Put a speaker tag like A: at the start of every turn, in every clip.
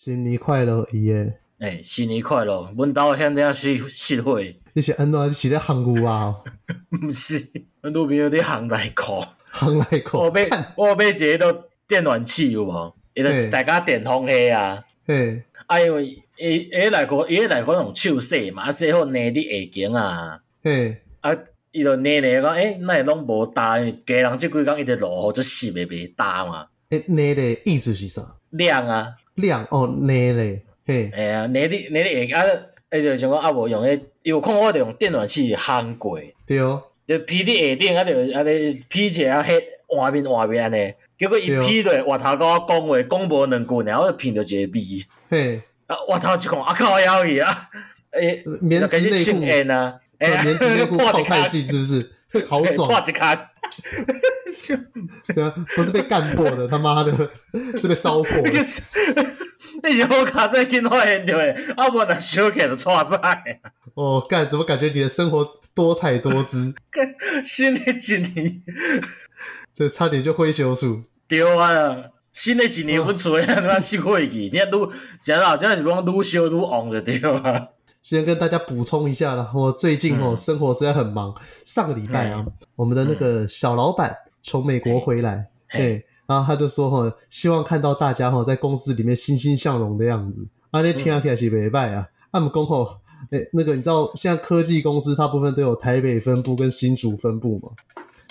A: 新年快乐，爷爷。
B: 哎，新年快乐！阮兜现在是实惠。
A: 你是安怎？你是咧烘牛啊？
B: 毋是，阮女朋友咧烘内裤。
A: 烘内裤。
B: 我买，我买一个都电暖气有无？伊就大家电风扇啊。
A: 嘿。
B: 啊，因为伊伊内裤，伊内裤用手洗嘛，啊洗好捏伫下颈啊。
A: 嘿。
B: 啊，伊就捏捏讲，诶，那会拢无搭？家人即几工一直落雨，就湿袂袂搭嘛。
A: 诶，捏咧意思是啥？
B: 晾啊。晾
A: 哦，捏咧。嘿，
B: 哎呀，你啲你啲下啊，哎就像讲啊，无用诶，有空我着用电暖气烘过，
A: 对哦，
B: 就披伫下顶啊，就安尼披起来啊，迄换面换面安尼，结果伊披落外头甲我讲话，讲无两句，然后就闻到一个味，
A: 嘿，
B: 啊，我头一看啊靠，妖去啊，诶，
A: 棉质内裤
B: 啊，
A: 诶，棉质内裤 泡太剂是不是？好爽，
B: 挂一卡，
A: 对啊，不是被干破的，他妈的，是被烧破的。
B: 你以后卡在电话现场，啊不然小起就错晒。
A: 哦，干，怎么感觉你的生活多彩多姿？
B: 新的一年，
A: 这差点就灰熊鼠。
B: 对啊，新的一年不错啊，那新会期，今天都讲到，今天是讲愈烧愈旺的对啊。
A: 先跟大家补充一下啦，我最近哦生活实在很忙。上个礼拜啊，我们的那个小老板从美国回来，对。然后他就说：“哈，希望看到大家哈在公司里面欣欣向荣的样子。啊，那听起来是袂歹啊。他们公吼，诶，那个你知道，现在科技公司大部分都有台北分部跟新竹分部嘛？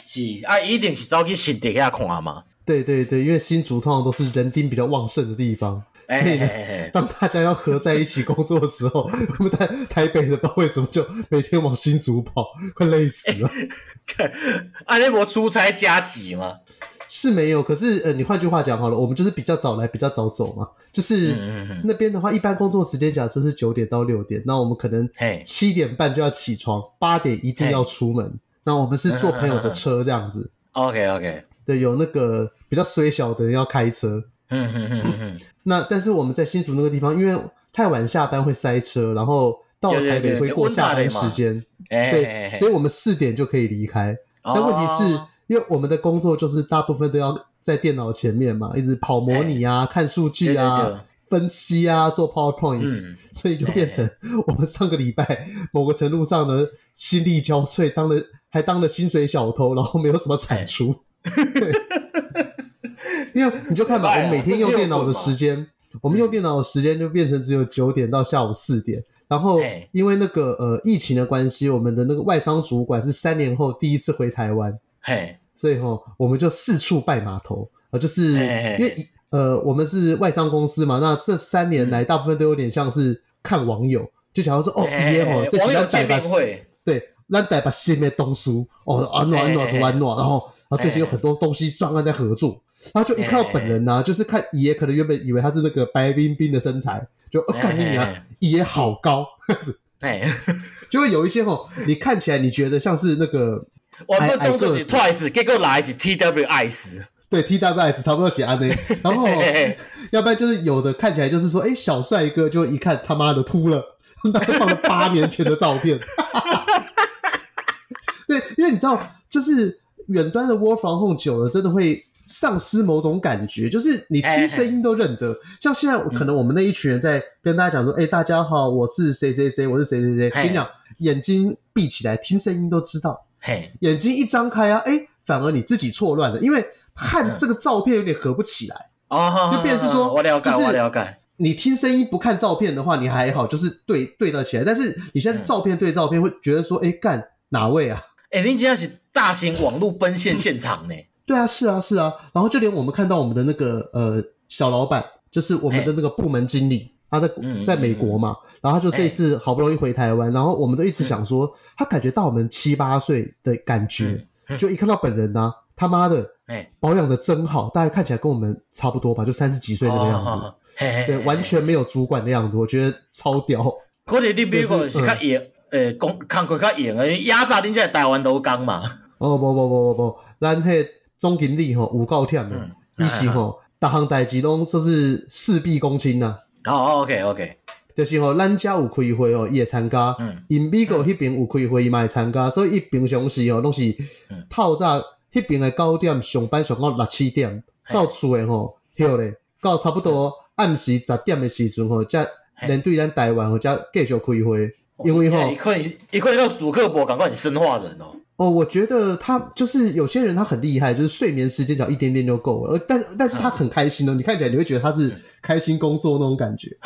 B: 是啊，一定是走去新竹遐看嘛？
A: 对对对，因为新竹通常都是人丁比较旺盛的地方，所以呢，嘿嘿嘿当大家要合在一起工作的时候，我们在台北的不知道为什么就每天往新竹跑，快累死了。
B: 啊，你无出差加急吗？”
A: 是没有，可是呃，你换句话讲好了，我们就是比较早来，比较早走嘛。就是那边的话，一般工作时间假设是九点到六点，那我们可能七点半就要起床，八点一定要出门。那我们是坐朋友的车这样子。
B: OK OK，
A: 对，有那个比较衰小的人要开车。
B: 嗯嗯嗯嗯。
A: 那但是我们在新竹那个地方，因为太晚下班会塞车，然后到台北会过下班时间。对，所以我们四点就可以离开。但问题是。因为我们的工作就是大部分都要在电脑前面嘛，一直跑模拟啊、欸、看数据啊、分析啊、做 PowerPoint，、嗯、所以就变成我们上个礼拜某个程度上呢，心力交瘁，当了还当了薪水小偷，然后没有什么产出。欸、因为你就看吧，我们每天用电脑的时间，我们用电脑的时间就变成只有九点到下午四点，然后因为那个呃疫情的关系，我们的那个外商主管是三年后第一次回台湾。
B: 嘿，
A: 所以哈，我们就四处拜码头。啊，就是因为呃，我们是外商公司嘛，那这三年来大部分都有点像是看网友，就假如说哦，爷爷哦，这是咱台北会，对，咱台北新的东西哦，安暖安暖都安暖，然后然后最近有很多东西专案在合作，然后就一看到本人呐，就是看爷爷可能原本以为他是那个白冰冰的身材，就看你啊，爷爷好高这样子，哎，就会有一些吼，你看起来你觉得像是那个。
B: 我们动作是 twice，结果来是 T W S，
A: 对 T W S 差不多写安内，然后 要不然就是有的看起来就是说，哎、欸，小帅哥就一看他妈的秃了，大概放了八年前的照片，对，因为你知道，就是远端的 work from home 久了，真的会丧失某种感觉，就是你听声音都认得，像现在可能我们那一群人在跟大家讲说，哎、欸，大家好，我是谁谁谁，我是谁谁谁，跟你讲，眼睛闭起来听声音都知道。
B: 嘿，
A: 眼睛一张开啊，哎、欸，反而你自己错乱了，因为看这个照片有点合不起来
B: 哦，
A: 就变成是说，
B: 我了解，我了解。
A: 你听声音不看照片的话，你还好，就是对对得起来。但是你现在是照片对照片，会觉得说，哎、欸，干哪位啊？
B: 哎、欸，你今天是大型网络奔现现场呢？
A: 对啊，是啊，是啊。然后就连我们看到我们的那个呃小老板，就是我们的那个部门经理。他在在美国嘛，然后他就这次好不容易回台湾，然后我们都一直想说，他感觉到我们七八岁的感觉，就一看到本人呢，他妈的，哎保养的真好，大概看起来跟我们差不多吧，就三十几岁那个样子，对，完全没有主管的样子，我觉得超屌。
B: 可能你比如说是较严，诶，工工作较严诶，压榨恁在台湾都讲嘛。
A: 哦不不不不不，咱迄总经理吼有够忝的，伊是吼，逐项代志拢就是事必躬亲呐。
B: 哦，OK，OK，
A: 就是吼，咱家有开会哦，伊会参加。嗯，因美国迄边有开会，伊嘛会参加。所以伊平常时哦，拢是透早迄边的九点上班上到六七点，到厝诶吼，休咧，到差不多暗时十点的时阵吼，才连对咱台湾吼，才继续开会，因为吼，
B: 伊可能伊可能个主客博赶快你生化人哦。
A: 哦，我觉得他就是有些人他很厉害，就是睡眠时间只要一点点就够了，而但但是他很开心哦，你看起来你会觉得他是开心工作那种感觉。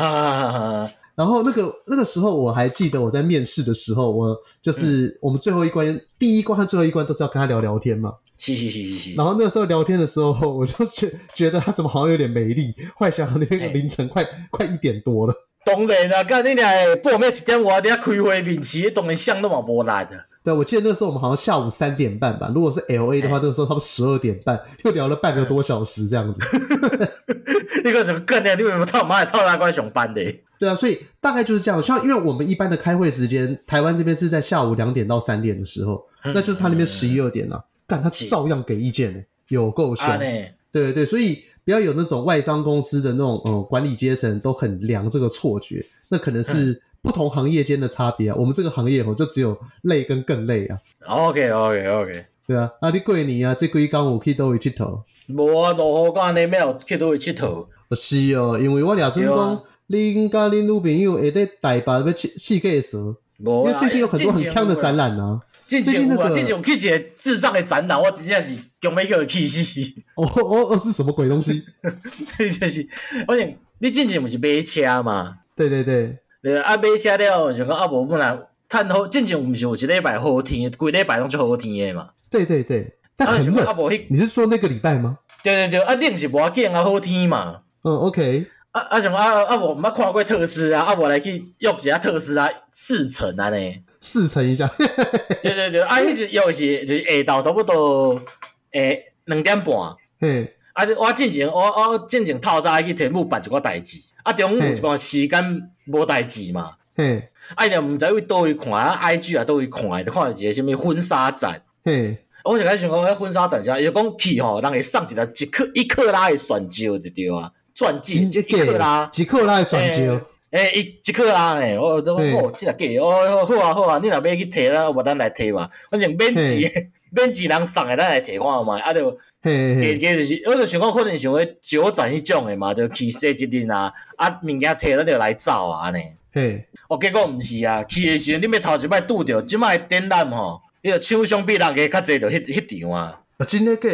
A: 然后那个那个时候我还记得我在面试的时候，我就是我们最后一关、嗯、第一关和最后一关都是要跟他聊聊天嘛。
B: 嘻嘻嘻嘻嘻。
A: 然后那个时候聊天的时候，我就觉觉得他怎么好像有点没力。幻想那个凌晨快快一点多了。
B: 当然啦，干你俩半夜一点我哋开会面试，当然想都嘛无力的。
A: 对，我记得那时候我们好像下午三点半吧。如果是 L A 的话，那个时候他们十二点半又聊了半个多小时这样子。
B: 那个怎么干的？你为什么套妈也套那关熊班的？
A: 对啊，所以大概就是这样。像因为我们一般的开会时间，台湾这边是在下午两点到三点的时候，嗯、那就是他那边十一二点了、啊。但、嗯、他照样给意见呢，有够凶。对对对，所以不要有那种外商公司的那种呃管理阶层都很凉这个错觉，那可能是不同行业间的差别啊。我们这个行业哦，就只有累跟更累啊。
B: OK OK OK，
A: 对啊，啊你过年啊，这几天有去倒位佚佗？
B: 无啊，落雨干你没有去倒位佚佗？
A: 是哦，因为我俩阵讲。恁甲恁女朋友会在台北要去世界说，因为最近有很多很强的展览啊。
B: 最近那个最近有去一个智障的展览，我真正是强要叫气死。
A: 哦哦哦，是什么鬼东西？
B: 就是，反正你之前不是买车嘛？
A: 对对对，
B: 对啊，买车了就讲啊，无本来趁好，进前毋是有一礼拜好天，规礼拜拢就好天诶嘛。
A: 对对对，但很热。你是说那个礼拜吗？
B: 对对对，啊，冷是无要紧啊，好天嘛。
A: 嗯，OK。
B: 啊啊像啊啊我毋捌看过特斯拉，啊无来去约一下特斯拉试乘安尼，
A: 试乘一下。
B: 对对对，啊迄时约是就是下昼差不多诶两点半。嗯，啊我进前我我进前透早去天母办一个代志，啊中午一段时间无代志嘛。嗯，啊伊若毋知为倒位看啊，IG 啊倒位看，就看到一个什物婚纱展。嗯，我就开始想讲，迄婚纱展啥，伊就讲去吼，人会送一个一克一克拉的钻石就对啊。钻戒一克拉，
A: 一克拉的钻石，
B: 诶，一一克拉诶，我都讲哦，即个假，哦，好啊好啊，你若要去摕啦，我等来摕嘛，反正免钱，免钱人送诶，咱来摕看嘛，啊就，加加就是，我就想讲可能想要酒展迄种诶嘛，就去踅一阵啊，啊物件摕咱就来走啊安尼，嘿，哦结果毋是啊，去诶时阵你要头一摆拄着，即摆展览吼，迄个厂商比人家较济，就迄迄场啊，
A: 啊真诶假？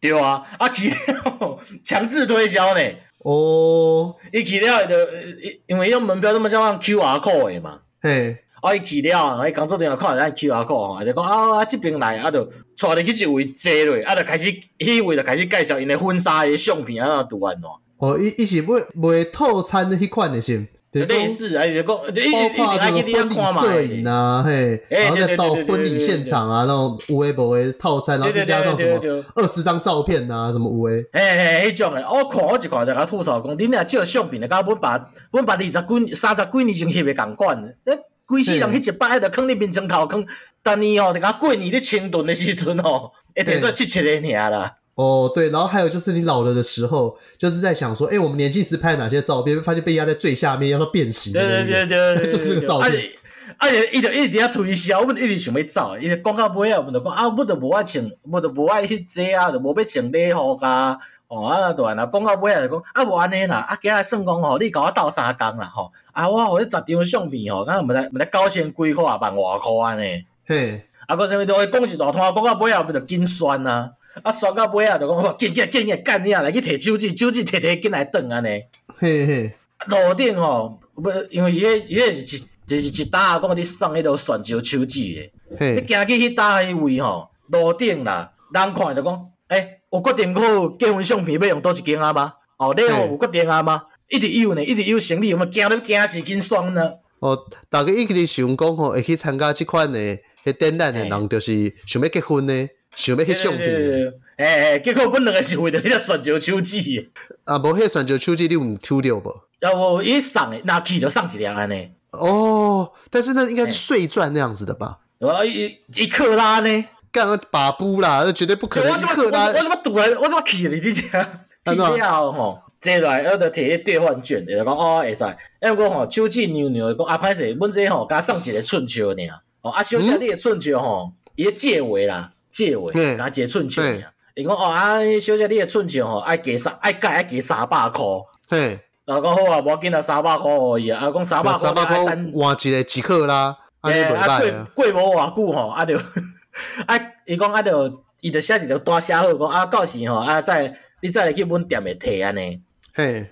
B: 对啊，啊去了 强制推销呢。
A: 哦，
B: 伊去了就，因为伊种门票那么像 QR code 的嘛，嘿，啊伊去了，伊工作人员看咱 QR code 啊，就讲啊啊这边来，啊就带你去一位坐落，啊就开始，迄位就开始介绍因的婚纱的相片啊，图案咯。
A: 哦，伊伊是买买套餐的迄款的先。
B: 类似啊，就讲，
A: 包括这个婚礼摄影啊，嘿，然后再到婚礼现场啊，那种有的无的套餐，然后再加上什么二十张照片啊，什么有的，
B: 嘿嘿，迄种诶，我看我一看就甲吐槽讲，恁俩照相片的，甲阮爸阮爸二十几三十几年前翕的共款，诶，规世人去一摆，迄着囥伫面床头囥，逐年吼，就甲过年咧清炖的时阵吼，会摕出来七七个尔啦。
A: 哦，对，然后还有就是你老了的时候，就是在想说，哎，我们年轻时拍哪些照片，发现被压在最下面，要说变形，
B: 对对对对，
A: 就是那个照片。
B: 而且一直一直遐推销，我们一直想要走，因为讲到尾啊，我们就讲啊，我都无爱穿，我都无爱去这啊，就无要穿礼服啊，哦啊，对啦，广告不会啊，就讲啊，无安尼啦，啊，今日算讲吼，你甲我斗三工啦，吼，啊，我互你十张相片吼，咱毋知毋来高先几块万外块安尼，嘿，啊，搁啥物都会讲一大通，广告不会啊，我们就紧宣啊。啊，刷到尾啊，就讲，紧紧紧紧干你啊，来去摕手机，手机摕摕紧来转安尼。嘿嘿，路顶吼，不，因为伊迄伊个是一就是一搭讲你送迄条泉州手机诶。嘿，你行去迄搭迄位吼，路顶啦，人看着讲，诶、欸，有决定好结婚相片要用倒一间啊吗？哦，你有决定啊吗？一直有呢，一直有生理，有冇惊你惊死紧双呢？
A: 哦，大家一直想讲吼，会去参加即款诶，迄展览的人，就是想要结婚呢。想要翕相片，诶
B: 诶，结果阮两个是为着迄个钻石手机。
A: 啊，无迄个钻石手机你有抽着无？
B: 啊，无伊送诶，那去就送一两安尼。
A: 哦，但是那应该是碎钻那样子的吧？
B: 啊，一一克拉呢？
A: 干个把布啦，那绝对不可能。我怎么
B: 我怎么赌来？我怎么起你你这？去了吼，坐来我就摕迄兑换券，就讲哦会使。因为我吼手机扭扭，讲啊歹势，阮这吼加送一个寸球尔。哦，啊小姐你个寸球吼，伊个借位啦。借位，拿一个寸钱尔。伊讲哦啊，小姐，你个寸钱吼，爱加三，爱加爱加三百箍。嘿，然后讲好啊，无要紧啊，三百箍而已啊，讲三百箍，
A: 三百块换一个即可啦。
B: 哎，啊过过无偌久吼，啊着，啊，伊讲啊着，伊着写一条大写好，讲啊到时吼啊再，你再来去阮店诶摕安尼。
A: 嘿，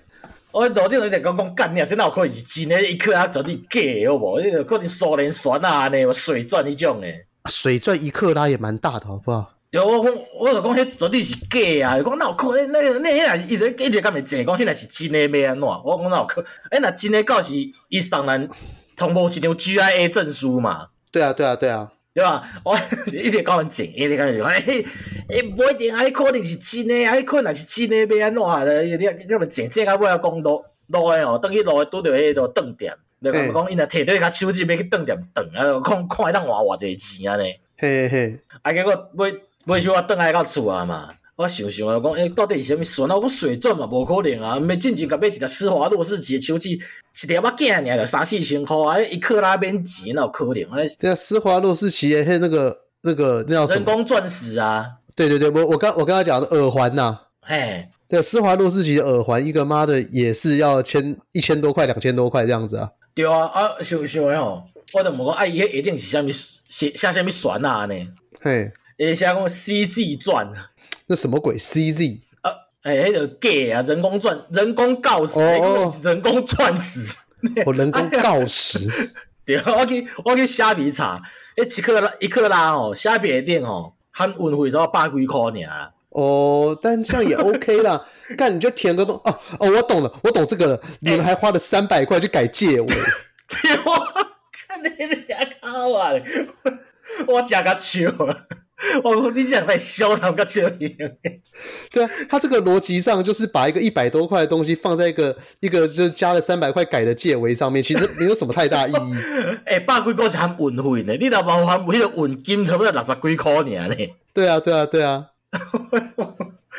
B: 我路顶有一直讲讲干你啊，真有可能是真诶，伊克啊绝对假诶，好无？迄个可能苏联船啊安尼，水钻迄种诶。
A: 水钻一克拉也蛮大的，好不好？
B: 对，我讲，我就讲，迄绝对是假啊！讲哪有可能？那那那若是一直一直甲咪真？讲迄若是真诶要安怎？我讲哪有可？哎，那真诶到时伊送咱通报一张 GIA 证书嘛？
A: 对啊，对啊，对啊，
B: 对吧？我一直甲阮真，一直甲阮真。哎哎，不一定，哎，可能是真诶，哎，可能是真诶要安怎？你你甲咪真？这甲尾啊讲路路诶哦，等去路诶拄着迄个断点。你讲伊若摕着伊甲手机要去断点断啊，看看会当换偌济钱安尼。
A: 嘿嘿，啊，
B: 结果尾。尾数我倒来到厝啊嘛，我想想啊，讲诶，到底是啥物船啊？我水钻嘛，无可能啊！毋免进前甲买一条施华洛世奇诶手机，一条仔囝尔，着三四千箍啊！一克拉免钱，哪有可能？诶，
A: 对啊，施华洛世奇诶，那个那个那叫什么？
B: 人工钻石啊！
A: 对对对，我我刚我刚刚讲的耳环呐，
B: 嘿，
A: 对，施华洛世奇的耳环，一个妈的也是要千一千多块，两千多块这样子啊！
B: 对啊，啊，想想诶吼，我着问讲，啊，伊迄一定是啥物写写啥物船啊？安尼，
A: 嘿。
B: 诶，像讲 CZ 钻，
A: 那什么鬼？CZ？
B: 呃，诶、欸，迄个假啊，人工钻，人工锆石，哦、人工钻石，
A: 哦，人工锆石。
B: 对，我去我去虾皮查，诶，一克拉一克拉哦，虾皮的店哦，含运费只要百几块尔。
A: 哦，但这样也 OK 啦。干，你就填个东，哦哦，我懂了，我懂这个了。你们还花了三百块去改借我。
B: 对，我看你俩靠啊！我假个球。我你讲在笑他们个车型，
A: 对啊，他这个逻辑上就是把一个一百多块的东西放在一个一个就是加了三百块改的借位上面，其实没有什么太大意义。
B: 哎、欸，百几块是含运费呢，你那包含迄个运金差不多六十几块呢。
A: 对啊，对啊，对啊。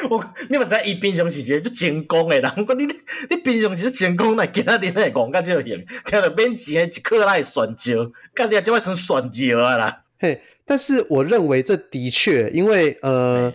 B: 我你们在伊平常时是就成功的人，讲你你平常时成功来今仔日来讲个这型，听到免钱一克拉算少，干你啊这么算算少啊啦。
A: 嘿。但是我认为这的确，因为呃，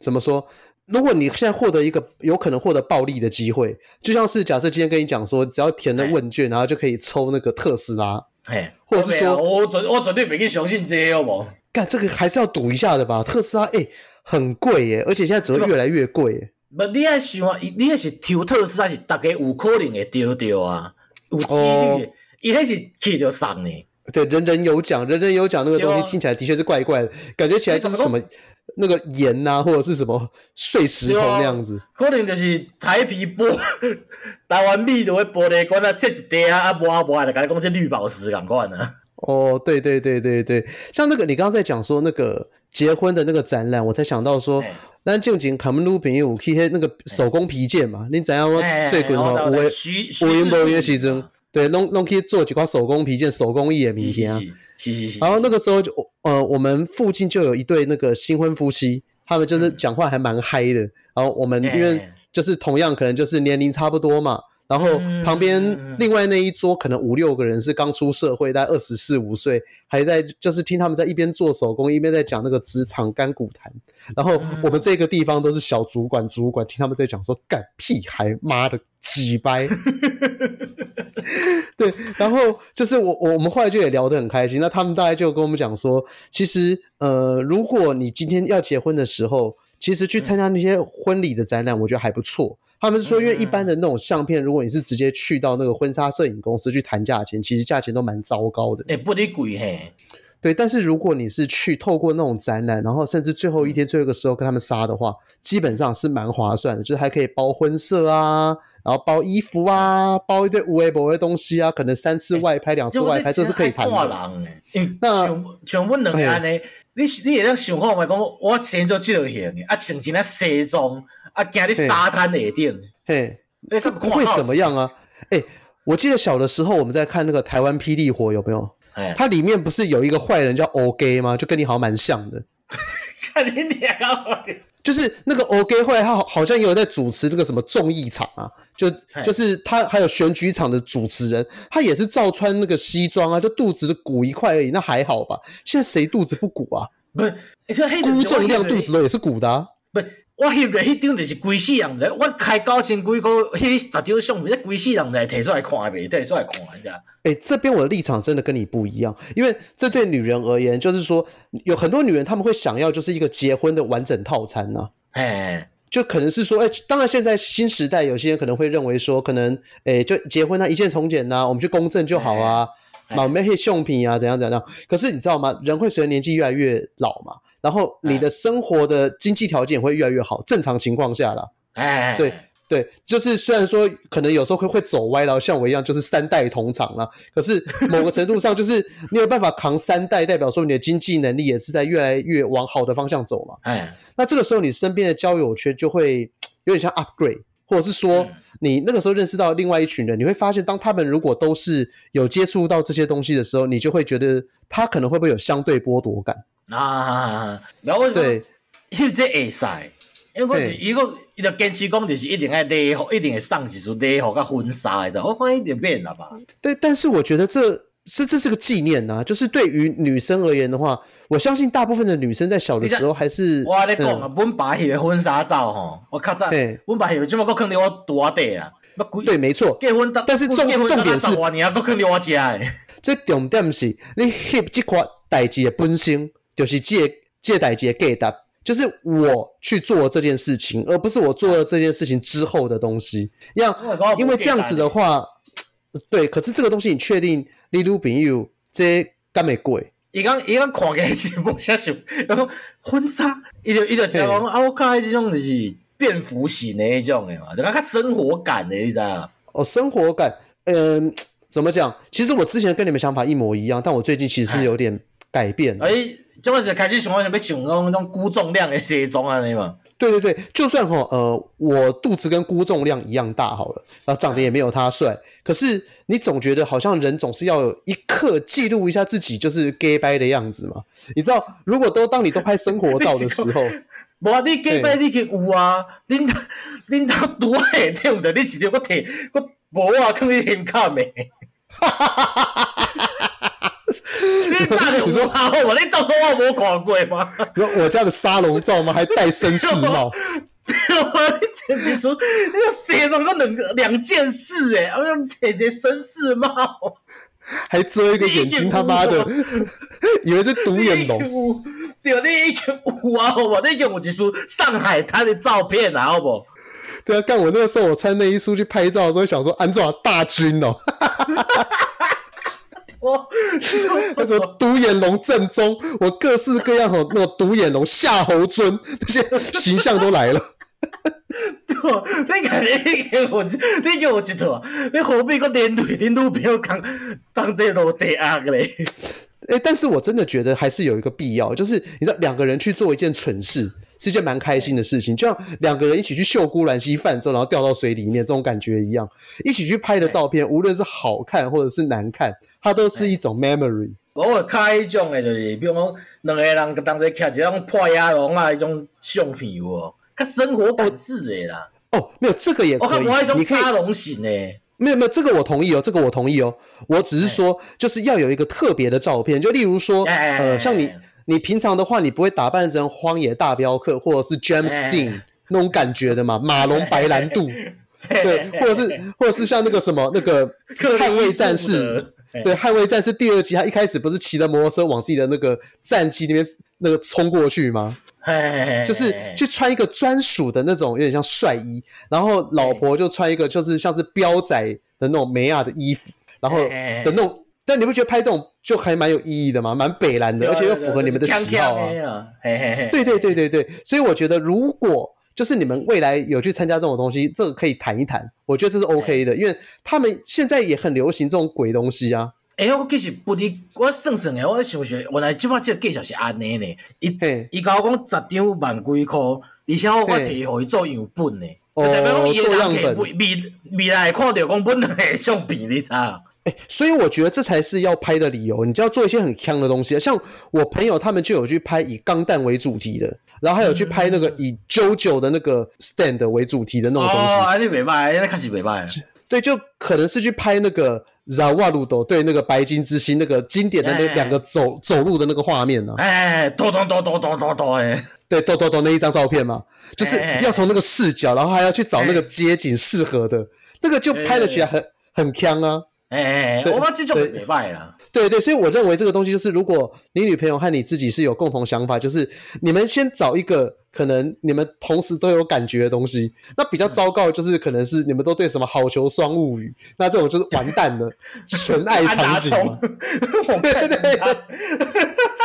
A: 怎么说？如果你现在获得一个有可能获得暴利的机会，就像是假设今天跟你讲说，只要填了问卷，然后就可以抽那个特斯拉，
B: 嘿，
A: 或者是说，
B: 我绝我绝对没去相信这个，好不？
A: 干这个还是要赌一下的吧？特斯拉哎，很贵耶，而且现在只会越来越贵耶。
B: 不，你还想啊？你还是抽特斯拉是大概有可能会丢掉啊？有几率？伊还是去就上呢？
A: 对，人人有奖，人人有奖那个东西听起来的确是怪怪的，感觉起来就是什么那个盐呐、啊，或者是什么碎石头那样子。
B: 可能就是台皮玻 台湾米都会玻璃罐啊，切一块啊，啊无啊无啊，就感觉讲这绿宝石咁款啊。
A: 哦，对对对对对，像那个你刚刚在讲说那个结婚的那个展览，我才想到说，咱正经卡门鲁朋友去那个手工皮件嘛，你知影我最近吼有诶，有缘无缘时阵。对，弄弄可以做几块手工皮件、手工艺的物件啊。然后那个时候就呃，我们附近就有一对那个新婚夫妻，他们就是讲话还蛮嗨的。然后我们因为就是同样可能就是年龄差不多嘛，然后旁边另外那一桌可能五六个人是刚出社会，大概二十四五岁，还在就是听他们在一边做手工，一边在讲那个职场干股谈。然后我们这个地方都是小主管、主管，听他们在讲说干屁孩，妈的鸡掰。对，然后就是我我们后来就也聊得很开心。那他们大概就跟我们讲说，其实呃，如果你今天要结婚的时候，其实去参加那些婚礼的展览，我觉得还不错。他们是说，因为一般的那种相片，如果你是直接去到那个婚纱摄影公司去谈价钱，其实价钱都蛮糟糕的。
B: 哎，不得贵嘿。
A: 对，但是如果你是去透过那种展览，然后甚至最后一天最后一个时候跟他们杀的话，基本上是蛮划算的，就是还可以包婚摄啊，然后包衣服啊，包一堆无微博的东西啊，可能三次外拍、两次外拍，这是可以谈的。
B: 那像我两个安尼，你你也要想看嘛？讲我先做这型的，啊，穿一件西装，啊，行在沙滩那顶，
A: 嘿，这不会怎么样啊？哎，我记得小的时候我们在看那个台湾霹雳火，有没有？它里面不是有一个坏人叫 O.G. 吗？就跟你好像蛮像的。
B: 看你脸啊！
A: 就是那个 O.G. 坏，他好像也有在主持那个什么综艺场啊，就就是他还有选举场的主持人，他也是照穿那个西装啊，就肚子鼓一块而已，那还好吧？现在谁肚子不鼓啊？
B: 不是，你说黑的
A: 估重量肚子都也是鼓的啊。
B: 不，我翕的迄张就是规世人我开九千几个，迄十张相片，规世人毋知摕出来看未？摕出来看，你知道？
A: 哎，这边我的立场真的跟你不一样，因为这对女人而言，就是说有很多女人她们会想要就是一个结婚的完整套餐呢、啊。哎，就可能是说，哎，当然现在新时代，有些人可能会认为说，可能哎，就结婚啊，一键从简呐、啊，我们去公证就好啊，买那些相片啊，怎样怎样。可是你知道吗？人会随着年纪越来越老嘛。然后你的生活的经济条件会越来越好，正常情况下啦，哎，对对，就是虽然说可能有时候会会走歪了，像我一样就是三代同堂了，可是某个程度上就是你有办法扛三代，代表说你的经济能力也是在越来越往好的方向走嘛，哎，那这个时候你身边的交友圈就会有点像 upgrade，或者是说你那个时候认识到另外一群人，你会发现当他们如果都是有接触到这些东西的时候，你就会觉得他可能会不会有相对剥夺感。
B: 啊，然后对，因为这会使，因为伊个伊个坚持讲就是一定要礼服，一定会送一束礼服跟婚纱，知道？我看一点变了吧？
A: 对，但是我觉得这是这是个纪念呐、啊，就是对于女生而言的话，我相信大部分的女生在小的时候还是
B: 我跟你讲啊，阮爸迄个婚纱照吼，我较早，阮爸迄个怎么搁放伫我肚仔底啊？
A: 对，没错，
B: 结婚
A: 但是重重点是，
B: 你还搁放伫我家诶，
A: 这重点是你翕这块代志的本身。就是借借贷借给的，就是我去做这件事情，而不是我做了这件事情之后的东西。要因为这样子的话，对。可是这个东西你确定你女朋友这干没贵？
B: 伊刚伊刚看起来是无啥想，然后婚纱，伊就伊就讲啊，我看这种就是便服型的那种的嘛，就较生活感的，你知道？
A: 哦，生活感，嗯，怎么讲？其实我之前跟你们想法一模一样，但我最近其实是有点改变。
B: 哎。这么子开始想要想要穿那种那种估重量的西装啊，你嘛？
A: 对对对，就算哈呃，我肚子跟估重量一样大好了，然后长得也没有他帅，可是你总觉得好像人总是要有一刻记录一下自己就是 gay 掰的样子嘛？你知道，如果都当你都拍生活照的时候，
B: 无啊，你 gay 掰你去有啊，恁恁他多嘿，对不对？你直接我提我无啊，可以很卡美。你炸的有好我，你到时候我没看过吗？
A: 你说我家的沙龙照吗？还戴绅士帽？
B: 对啊，你简直说你要写什么两两件事哎、欸，我要贴贴绅士帽，
A: 还遮一个眼睛，他妈的，以为是独眼龙。
B: 对，你已经有啊，好不？你已经有一束上海滩的照片啊，好不？
A: 对啊，干我那个时候，我穿内衣出去拍照的时候，想说安怎大军哦。他说独眼龙正宗，我各式各样的那种独眼龙、夏侯惇那些形象都来了。
B: 对，你看你给我，你给我一套，你何必个连队连都不要当当这都得啊个嘞？
A: 哎，但是我真的觉得还是有一个必要，就是你知道两个人去做一件蠢事，是一件蛮开心的事情，就像两个人一起去秀姑兰溪泛舟，然后掉到水里面这种感觉一样，一起去拍的照片，无论是好看或者是难看。它都是一种 memory。
B: 我会开一种诶，就是比如讲两个人当时徛一种破鸭龙啊，一种相片有，较生活感式诶啦。
A: 哦，没有这个也可以。我
B: 看一种沙龙型诶。
A: 没有没有，这个我同意哦，这个我同意哦。我只是说，就是要有一个特别的照片，就例如说，呃，像你你平常的话，你不会打扮成荒野大镖客或者是 James Dean 那种感觉的嘛，马龙白兰度，对，或者是或者是像那个什么那个捍卫战士。对，捍卫战士第二集，他一开始不是骑着摩托车往自己的那个战机那边那个冲过去吗？就是去穿一个专属的那种有点像帅衣，然后老婆就穿一个就是像是彪仔的那种美亚的衣服，然后的那种，但你不觉得拍这种就还蛮有意义的吗？蛮北蓝的，而且又符合你们的喜好啊。对对对对对，所以我觉得如果。就是你们未来有去参加这种东西，这个可以谈一谈，我觉得这是 OK 的，因为他们现在也很流行这种鬼东西啊。
B: 哎、欸，我其实不离，我算算诶，我想想，原来即摆这个介绍是安尼呢。伊伊甲我讲十张万几块，而且我我提互伊做样本呢，就代表讲伊个人可未未未来看到讲本来的相片，你知道？
A: 哎、欸，所以我觉得这才是要拍的理由。你就要做一些很强的东西，像我朋友他们就有去拍以钢弹为主题的，然后还有去拍那个以 JoJo 的那个 stand 为主题的那种东西。
B: 哦，那袂歹，那开始袂歹。
A: 对，就可能是去拍那个 Zawarudo 对那个白金之星那个经典的那两个走、欸、走路的那个画面呢、啊？
B: 哎，哆哆哆哆哆哆哆哎，
A: 对，哆哆哆那一张照片嘛，就是要从那个视角，然后还要去找那个街景适合的，那个就拍得起来很很锵啊。
B: 哎哎哎，我们这就很礼拜了。
A: 对对，所以我认为这个东西就是，如果你女朋友和你自己是有共同想法，就是你们先找一个可能你们同时都有感觉的东西。那比较糟糕就是可能是你们都对什么好球双物语，那这种就是完蛋了，纯爱场景。
B: 对对对。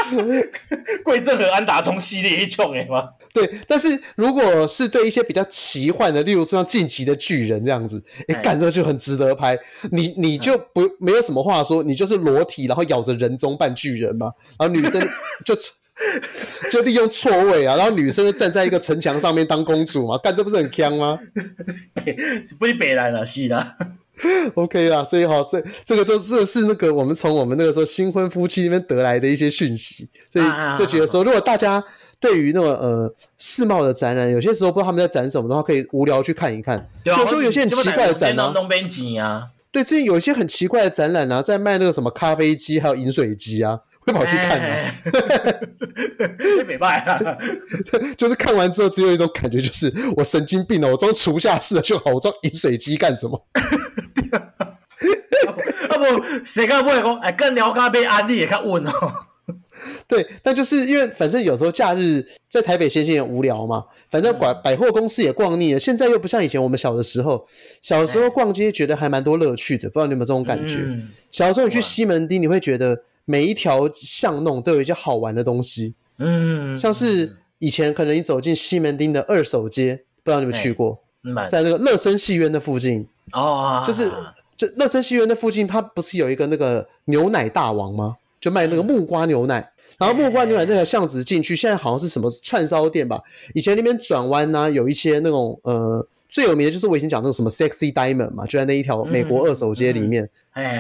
B: 桂正和安达充系列一种哎吗？
A: 对，但是如果是对一些比较奇幻的，例如说像晋级的巨人这样子，哎、欸，干这个就很值得拍。你你就不没有什么话说，你就是裸体，然后咬着人中扮巨人嘛，然后女生 就 就利用错位啊，然后女生就站在一个城墙上面当公主嘛，干这不是很香吗？
B: 不是北来了，是啦。
A: OK 啦，所以哈，这这个就是是那个我们从我们那个时候新婚夫妻那边得来的一些讯息，所以就觉得说，如果大家对于那个呃世贸的展览，有些时候不知道他们在展什么的话，可以无聊去看一看。有时候有些很奇怪的展览
B: 啊，
A: 对，最近有一些很奇怪的展览啊，在卖那个什么咖啡机，还有饮水机啊。会跑去看啊，
B: 没办法，
A: 就是看完之后只有一种感觉，就是我神经病了，我装厨下式的就好，我装饮水机干什么？
B: 啊不，谁敢不会讲？哎，跟聊咖啡安利也看稳哦。
A: 对，但就是因为反正有时候假日在台北闲闲也无聊嘛，反正百百货公司也逛腻了，现在又不像以前我们小的时候，小的时候逛街觉得还蛮多乐趣的，不知道你有没有这种感觉？嗯、小的时候你去西门町，你会觉得。每一条巷弄都有一些好玩的东西，嗯，像是以前可能你走进西门町的二手街，不知道你们去过，在那个乐声戏院的附近。哦，就是这乐声戏院的附近，它不是有一个那个牛奶大王吗？就卖那个木瓜牛奶，然后木瓜牛奶那条巷子进去，现在好像是什么串烧店吧？以前那边转弯呢，有一些那种呃，最有名的就是我以前讲那个什么 Sexy Diamond 嘛，就在那一条美国二手街里面，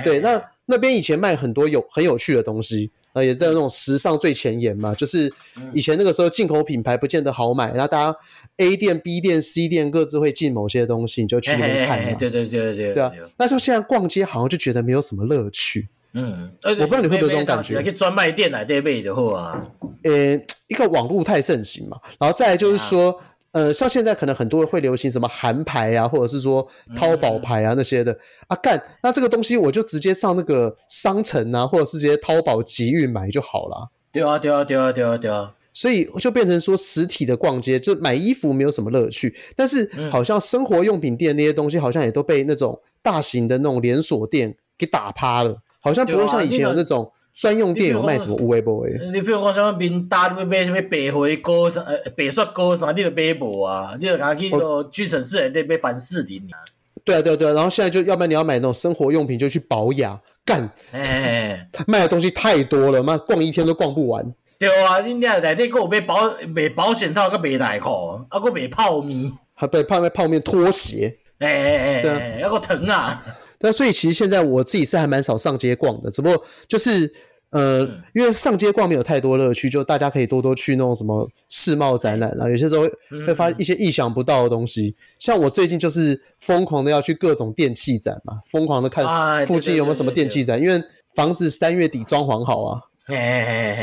A: 对，那。那边以前卖很多有很有趣的东西，呃，也在那种时尚最前沿嘛。就是以前那个时候进口品牌不见得好买，然后大家 A 店、B 店、C 店各自会进某些东西，你就去那边看嘛。
B: 对对对对对，
A: 对啊。那时候现在逛街好像就觉得没有什么乐趣。嗯，我不知道你会不会有这种感觉。
B: 去专卖店来对卖的话，
A: 呃，一个网络太盛行嘛，然后再来就是说。呃，像现在可能很多人会流行什么韩牌啊，或者是说淘宝牌啊那些的、嗯、啊，干，那这个东西我就直接上那个商城啊，或者是直接淘宝集运买就好了。
B: 对啊，对啊，对啊，对啊，对啊。
A: 所以就变成说实体的逛街，就买衣服没有什么乐趣，但是好像生活用品店那些东西好像也都被那种大型的那种连锁店给打趴了，好像不会像以前有那种。专用店有卖什么乌龟布诶？
B: 你比如讲什么明达，你要买什么白灰膏啥？呃，白雪膏啥？你就买无啊？你就赶去个屈臣氏那边凡士林啊？
A: 对啊，对啊，对啊。然后现在就要不然你要买那种生活用品，就去保雅干。哎，卖的东西太多了，妈逛一天都逛不完。
B: 对啊，你那内底还有买保买保险套，还买内裤，啊，还买泡面，
A: 还对泡面泡面拖鞋。
B: 哎哎哎，对啊，还有疼啊。
A: 那所以其实现在我自己是还蛮少上街逛的，只不过就是呃，因为上街逛没有太多乐趣，就大家可以多多去那种什么世贸展览啊，有些时候会会发一些意想不到的东西。像我最近就是疯狂的要去各种电器展嘛，疯狂的看附近有没有什么电器展，因为房子三月底装潢好啊，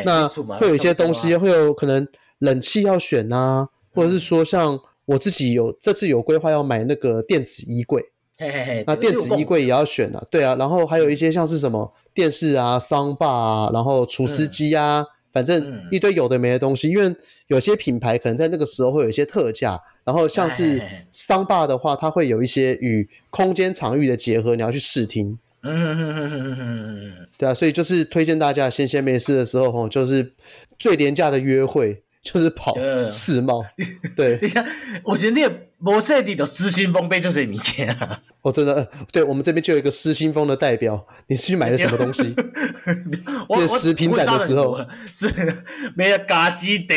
A: 那会有一些东西会有可能冷气要选啊，或者是说像我自己有这次有规划要买那个电子衣柜。嘿嘿嘿，那电子衣柜也要选啊，对啊，然后还有一些像是什么电视啊、桑巴啊，然后除湿机啊，嗯、反正一堆有的没的东西。因为有些品牌可能在那个时候会有一些特价，然后像是桑巴的话，它会有一些与空间场域的结合，你要去试听。嗯嗯嗯嗯嗯嗯嗯，对啊，所以就是推荐大家闲闲没事的时候，吼，就是最廉价的约会。就是跑世贸，对。你看，
B: 我觉得你无说你的失心疯被就是物件啊。
A: 我 真的，对我们这边就有一个失心疯的代表。你是去买了什么东西？这食品展的时候
B: 是没有嘎鸡德，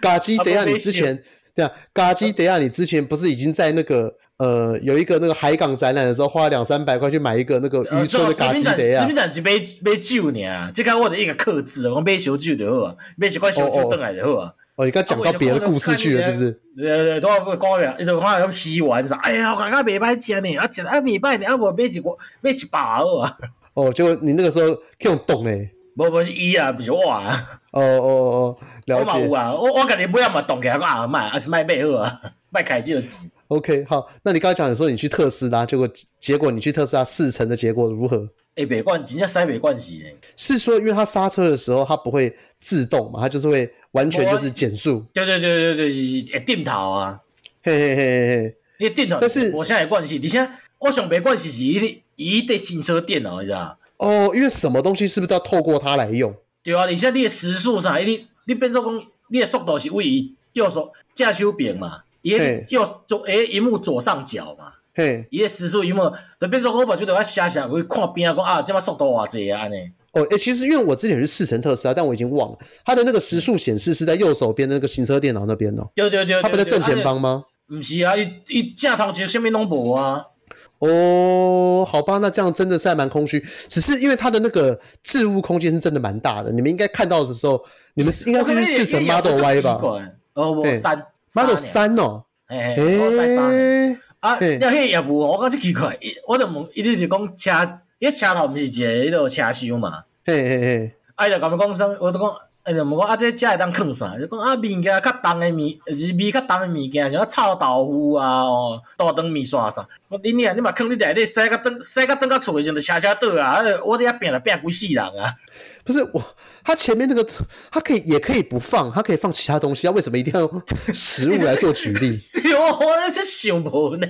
A: 嘎鸡德啊！你之前。对啊，嘎基德亚，你之前不是已经在那个呃有一个那个海港展览的时候，花了两三百块去买一个那个渔村的嘎基德亚？
B: 食品展是买买酒呢，这个我的一个克制，我买小酒就好啊，买一块小酒回来就好啊。
A: 哦，你刚讲到别的故事去了，是不是？
B: 对对对，都要讲了，伊就看要洗完啥？哎呀，我感觉袂歹食呢，啊，食啊袂歹呢，啊，无买一个买一包好啊。
A: 哦，结果你那个时候去用冻嘞？
B: 无无是伊啊，不是我啊。
A: 哦哦哦，了解。
B: 我嘛有啊，我我感觉不要嘛冻起来，我啊卖，还是卖买好啊，卖开就急。
A: OK，好，那你刚才讲的时候，你去特斯拉，结果结果你去特斯拉试乘的结果如何？
B: 哎，没关，人家塞没关系诶。
A: 是说，因为它刹车的时候，它不会自动嘛，它就是会完全就是减速。
B: 对对对对对，是定头啊。
A: 嘿嘿嘿嘿嘿，
B: 你定头，但是我现在没关系。你现在我想没关系是一一对新车电脑，你知道？
A: 哦，因为什么东西是不是都要透过它来用？
B: 对啊，你现在你的时速上，你你变做讲，你的速度是位于右手驾驶边嘛，伊右左诶，萤幕左上角嘛。
A: 嘿，
B: 伊的时速有冇？就变做我把就得我写写，我看边啊，讲啊，这么速度偌济啊，安尼。
A: 哦，诶、欸，其实因为我之前是四乘特斯拉，但我已经忘了，它的那个时速显示是在右手边的那个行车电脑那边哦。
B: 对对对，
A: 它不在正前方吗？
B: 不是啊，伊伊正头前什么拢无啊。
A: 哦，好吧，那这样真的是还蛮空虚。只是因为它的那个置物空间是真的蛮大的，你们应该看到的时候，你们是应该是去试乘 Model Y 吧？
B: 哦，我三
A: Model 三哦，
B: 哎哎。啊，你迄业务我感觉奇怪，我就问，伊直直讲车，伊个车头毋是一个迄个车厢嘛？
A: 嘿嘿嘿，
B: 啊，伊着甲我讲啥？我就讲，伊着问我啊，这食会当囥啥？就讲啊，物件较重诶物，就是味较重诶物件，像臭豆腐啊，哦，大肠面线啥？我恁娘，你嘛囥你内底洗甲转，洗甲转到厝诶时阵，就车车倒啊！我伫遐拼了拼几世人啊！
A: 不是我，他前面那个，他可以也可以不放，他可以放其他东西，他为什么一定要用食物来做举例？
B: 我是想无呢。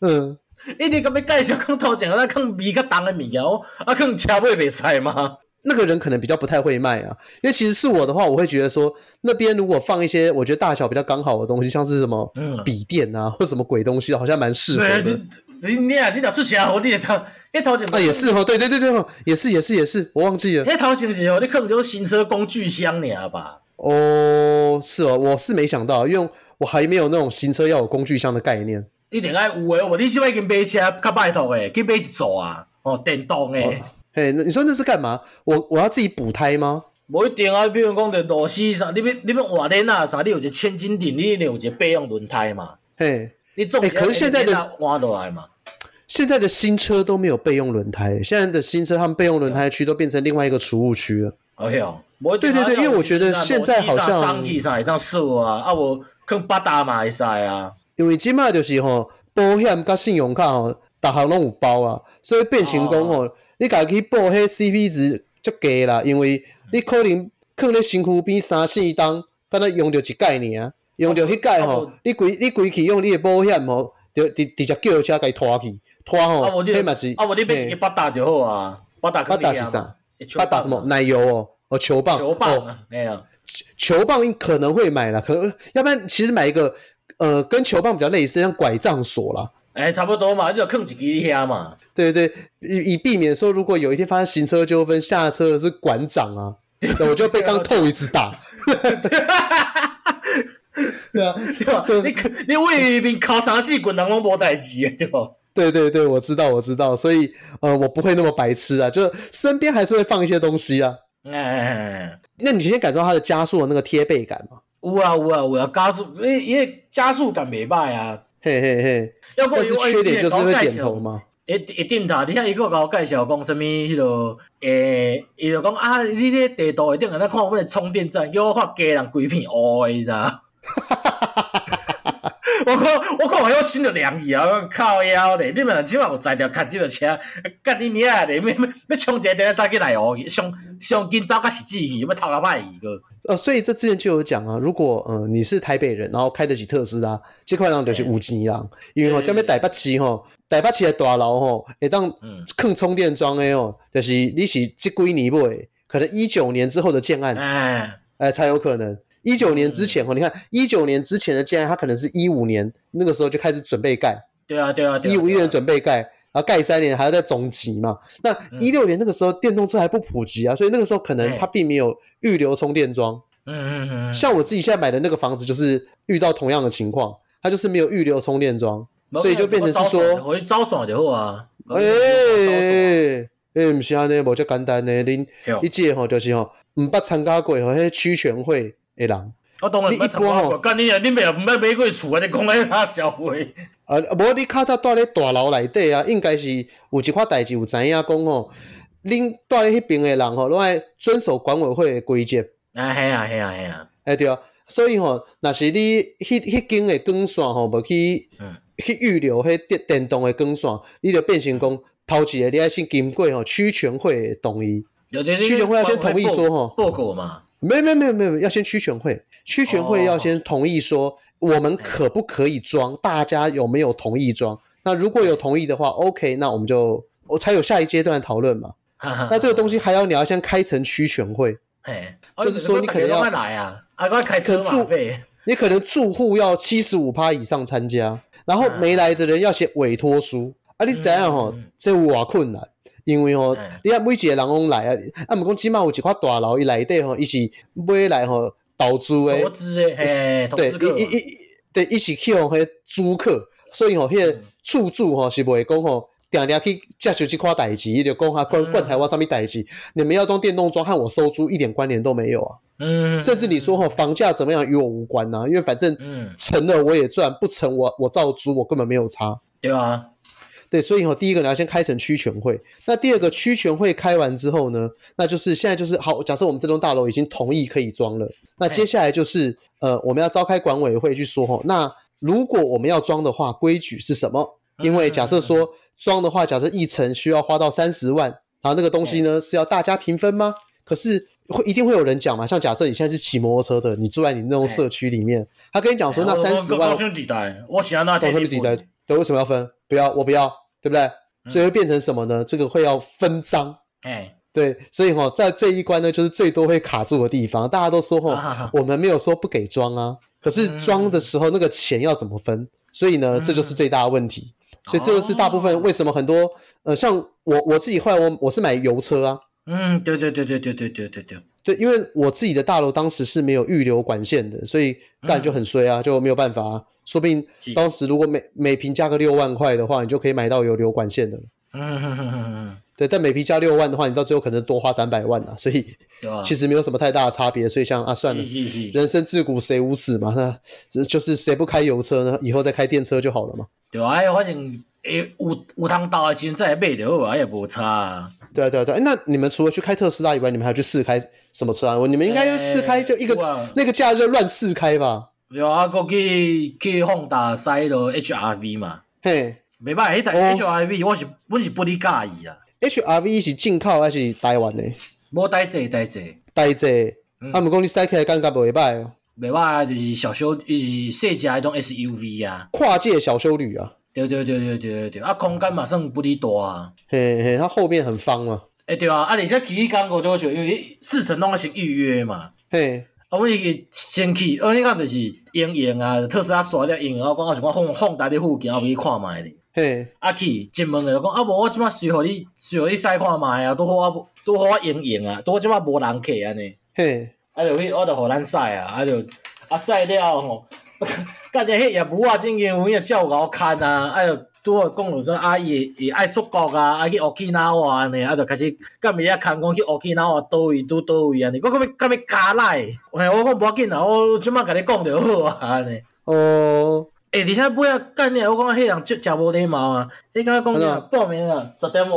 B: 嗯，一直甲要介绍讲头前啊，放味较重的物件，啊，放车尾袂使吗？
A: 那个人可能比较不太会卖啊，因为其实是我的话，我会觉得说，那边如果放一些我觉得大小比较刚好的东西，像是什么笔电啊，或什么鬼东西，好像蛮适合的。
B: 你你啊，你哪出车祸，你头迄头前
A: 啊也是哦，对对对对，也是也是也是，我忘记了。
B: 迄头前是哦，你可能就是行车工具箱尔吧？
A: 哦，是哦，我是没想到，因为我还没有那种行车要有工具箱的概念。
B: 一定爱有诶，我你即摆已经买车较拜托诶，去买一组啊，哦，电动诶。
A: 嘿，那你说那是干嘛？我我要自己补胎吗？
B: 无一定啊，比如讲着螺丝啥，你要你要换轮啊啥，你有一个千斤顶，你一定有一个备用轮胎嘛。
A: 嘿，
B: 你总诶，
A: 可是现在的
B: 换落来嘛。
A: 现在的新车都没有备用轮胎，现在的新车他们备用轮胎区都变成另外一个储物区了。
B: OK 哦哟，
A: 对对对，因为我觉得现在好像
B: 上气上会当说啊，啊我坑八大嘛会使啊。
A: 因为即马就是吼保险跟信用卡吼，逐项拢有包啊，所以变成讲吼，哦、你家己去报迄 CP 值足低啦，因为你可能囥咧身躯边三四档，敢若用着一盖尔，用着迄盖吼，你规你规去用你的保险吼，着直直接叫车甲伊拖去。拖吼，迄嘛是
B: 啊，无你买一个八达就好啊，八达
A: 八达是啥？八达什么？奶油哦，哦球棒，
B: 球棒没有，
A: 球棒可能会买啦，可能要不然其实买一个呃跟球棒比较类似，像拐杖锁啦。
B: 哎，差不多嘛，就囥一支遐嘛。
A: 对对，以以避免说如果有一天发生行车纠纷，下车的是馆长啊，我就被当透一次打。对啊，
B: 你你为民靠三四棍人拢无代志对不？
A: 对对对，我知道我知道，所以呃，我不会那么白痴啊，就身边还是会放一些东西啊。
B: 哎，
A: 那你先感受它的加速的那个贴背感吗？
B: 有啊有啊有啊，加速，因为因为加速感没败啊。
A: 嘿嘿嘿，要不然是缺点就是会点头吗？
B: 一一点头，你像一个给我介绍讲什么迄个诶，伊就讲啊，你这地图一定在那看我们的充电站，叫我看家人鬼片乌的，你知道？我看，我看，我要心就凉去啊！靠腰嘞，你们起码有载条开这个车，干你娘嘞！要要要充一个电早起来哦，上上今早个是机器，要偷个歹一个。
A: 呃，所以这之前就有讲啊，如果呃你是台北人，然后开得起特斯拉，这块人就是有钱啊，因为吼，踮咧台北市吼，台北市的大楼吼，会当坑充电桩的哦，就是你是这几年买，可能一九年之后的建案，哎，哎才有可能。一九年之前哦，嗯、你看一九年之前的建案，它可能是一五年那个时候就开始准备盖。
B: 对啊，对啊，
A: 一五年准备盖，然后盖三年还要再总集嘛。那一六年那个时候电动车还不普及啊，所以那个时候可能它并没有预留充电桩。嗯嗯嗯。像我自己现在买的那个房子，就是遇到同样的情况，它就是没有预留充电桩，所以就变成是说，
B: 我招爽就好啊。
A: 哎哎哎，不是啊，呢，无这简单呢。恁一届吼就是吼，唔捌参加过吼，迄区权会。诶，人
B: 我当然
A: 你一般吼，
B: 干你啊，你袂毋捌买过厝啊？你讲迄啥消费？
A: 呃，无你较早住咧大楼内底啊，应该是有一块代志有知影讲吼，恁住咧迄边诶人吼，拢爱遵守管委会诶规则。
B: 啊，系啊，系啊，系啊，
A: 哎对啊，所以吼，若是你迄迄间诶光线吼，无去去预留迄电电动诶光线，你就变成讲头一个你爱先经过吼区权会同意，区权会要先同意说吼，
B: 报告嘛。
A: 没有没有没有没有，要先区全会，区全会要先同意说我们可不可以装，哦、大家有没有同意装？那如果有同意的话，OK，那我们就我才有下一阶段讨论嘛。哈哈，那这个东西还要你要先开成区全会，
B: 哎，
A: 就是说你可能要
B: 来啊，啊，开车马费，
A: 你可能住户要七十五趴以上参加，然后没来的人要写委托书。啊，你怎样吼，这有偌困难。因为吼，你看每一个人拢来啊，啊，毋讲起码有一块大楼伊内底吼，伊是买来吼投资诶，
B: 投资诶，
A: 对，伊伊伊，对，伊是去互迄租客，所以吼，迄个厝主吼是袂讲吼，定定去接受即块代志，伊就讲哈，关关台湾啥物代志，你们要装电动桩和我收租一点关联都没有啊，嗯，甚至你说吼房价怎么样与我无关呐，因为反正成了我也赚，不成我我照租，我根本没有差，
B: 对啊。
A: 对，所以哦，第一个你要先开成区权会。那第二个区权会开完之后呢，那就是现在就是好。假设我们这栋大楼已经同意可以装了，那接下来就是呃，我们要召开管委会去说哈。那如果我们要装的话，规矩是什么？因为假设说装的话，假设一层需要花到三十万，然后那个东西呢是要大家平分吗？可是会一定会有人讲嘛。像假设你现在是骑摩托车的，你住在你那种社区里面，他跟你讲说那三十万，
B: 高兄弟我喜欢那
A: 高兄弟对，为什么要分？不要，我不要，对不对？所以会变成什么呢？这个会要分赃，哎，对，所以哈，在这一关呢，就是最多会卡住的地方。大家都说哈，我们没有说不给装啊，可是装的时候那个钱要怎么分？所以呢，这就是最大的问题。所以这个是大部分为什么很多呃，像我我自己后来我我是买油车啊，
B: 嗯，对对对对对对对对对。
A: 对，因为我自己的大楼当时是没有预留管线的，所以干就很衰啊，就没有办法啊。说不定当时如果每每瓶加个六万块的话，你就可以买到有流管线的了。嗯哼哼哼哼。对，但每瓶加六万的话，你到最后可能多花三百万啊，所以其实没有什么太大的差别。所以像啊，算了，人生自古谁无死嘛，那就是谁不开油车呢？以后再开电车就好了嘛。
B: 对啊，反正诶有有通倒的时阵再买就好啊，也无差啊。
A: 对啊对啊对啊，那你们除了去开特斯拉以外，你们还要去试开什么车啊？你们应该就试开就一个、欸、那个价就乱试开吧。
B: 有啊，过去去丰田塞了 HRV 嘛。嘿，没办法，迄台 HRV 我是我是不哩介意啊。
A: HRV 是进口还是台湾的？
B: 无代志代志
A: 代志。啊，毋讲你塞起来感觉袂歹哦。
B: 袂歹啊，就是小修，就是细只迄种 SUV 啊。
A: 跨界小修旅啊。
B: 对对对对对对对，啊，空间嘛算不哩大啊。
A: 嘿嘿，它后面很方嘛。
B: 诶，对啊，啊，而且起工我就会觉得，因为四层拢是预约嘛。
A: 嘿，
B: 啊，阮伊先去，我，你讲就是营营啊，特斯拉刷了营，啊，我讲我想讲放放在你附近，我去看觅咧。嘿，啊去进门就讲，啊无我即马随互你随互你使看觅啊，拄好我拄好我营营啊，拄好即马无人客安尼。嘿，啊就去，我就互咱使啊，啊就啊使了吼。干只迄业务啊，真经有影照甲我看啊，啊就拄好讲落说啊，伊伊爱出国啊，爱去奥克纳瓦安尼，啊就开始甲物仔看讲去奥克纳瓦倒位拄倒位安尼，我讲要甲要加来，嘿，我讲无要紧啊，我即马甲你讲就好啊安尼。哦，诶，而且尾啊干你，我讲迄人真诚无礼貌啊，伊甲我讲啥报名啊，十点外，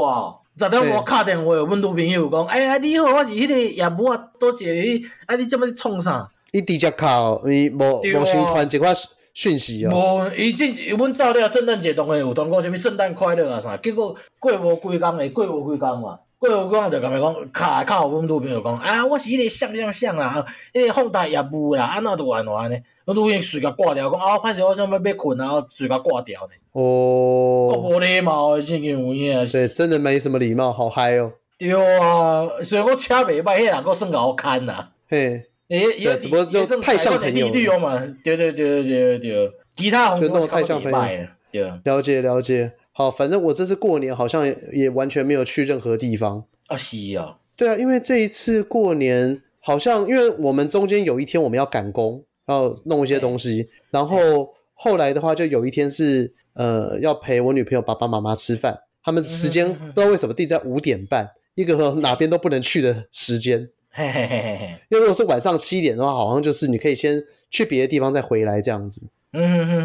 B: 十点外敲电话，阮女朋友讲，哎呀你好，我是迄个业务啊，倒一个你，啊你即马咧创啥？
A: 伊直接敲，伊无无先传一寡讯息哦。
B: 无，伊正阮走了圣诞节当下有传讲啥物圣诞快乐啊啥，结果过无几工诶，过无几工嘛，过无几工就甲咪讲，敲敲阮女朋友讲，啊，我是迄个啥啥啥啦，迄个放大业务啦，安怎着安怎安尼，阮女朋友随甲挂掉，讲啊，歹势我想要要困啊，随甲挂掉呢。哦。无礼貌诶，真经有影。
A: 对，真的没什么礼貌，好嗨哦。
B: 对啊，虽然我车袂歹，迄人阁算甲我牵啦。嘿。诶，对，只不过就太像朋友嘛。对对对对对对，其他红就弄得太像朋友。对，
A: 了解了解。好，反正我这次过年好像也完全没有去任何地方。
B: 啊，是啊。
A: 对啊，因为这一次过年好像，因为我们中间有一天我们要赶工，要弄一些东西，然后后来的话就有一天是呃要陪我女朋友爸爸妈妈吃饭，他们时间不知道为什么定在五点半，一个哪边都不能去的时间。
B: 嘿嘿嘿嘿嘿。
A: 因为如果是晚上七点的话，好像就是你可以先去别的地方再回来这样子。嗯嗯嗯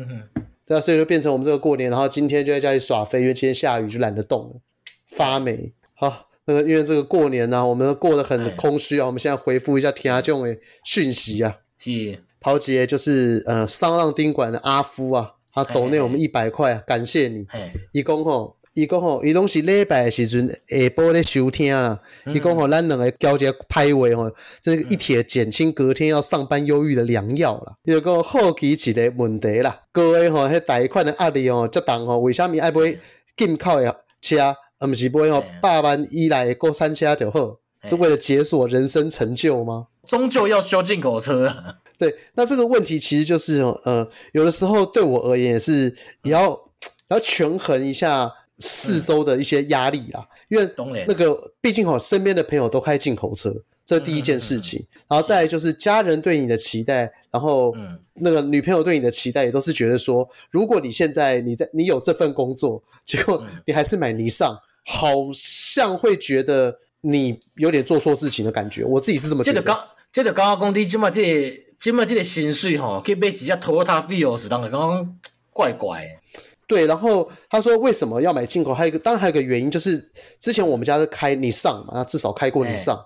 A: 嗯嗯。对啊，所以就变成我们这个过年，然后今天就在家里耍飞，因为今天下雨就懒得动了，发霉。好，那个因为这个过年呢、啊，我们过得很空虚啊。我们现在回复一下听众的讯息啊。是。陶杰就是呃桑浪宾馆的阿夫啊，他抖内我们一百块，啊，感谢你。一共吼，伊讲吼，伊拢是礼拜的时阵下晡咧收听啊。伊讲吼，咱两个交接派位吼，这个一帖减轻隔天要上班忧郁的良药啦。伊个好奇一个问题啦，各位吼，迄贷款的压力哦，这重吼，为什么爱买进口诶车，而毋是买吼百万以内的国产车就好？是为了解锁人生成就吗？
B: 终究要修进口车。
A: 对，那这个问题其实就是，呃，有的时候对我而言也是，也要要权衡一下四周的一些压力啊，因为那个毕竟哈，身边的朋友都开进口车，这是第一件事情，然后再来就是家人对你的期待，然后那个女朋友对你的期待也都是觉得说，如果你现在你在你有这份工作，结果你还是买尼桑，好像会觉得你有点做错事情的感觉，我自己是这么觉得。这个刚，
B: 这个刚刚工地起码这。今麦这个薪水吼，去买几架 Toyota Vios，当然刚刚怪怪的。
A: 对，然后他说为什么要买进口？还有一个，当然还有一个原因就是，之前我们家是开尼桑嘛，那至少开过尼桑，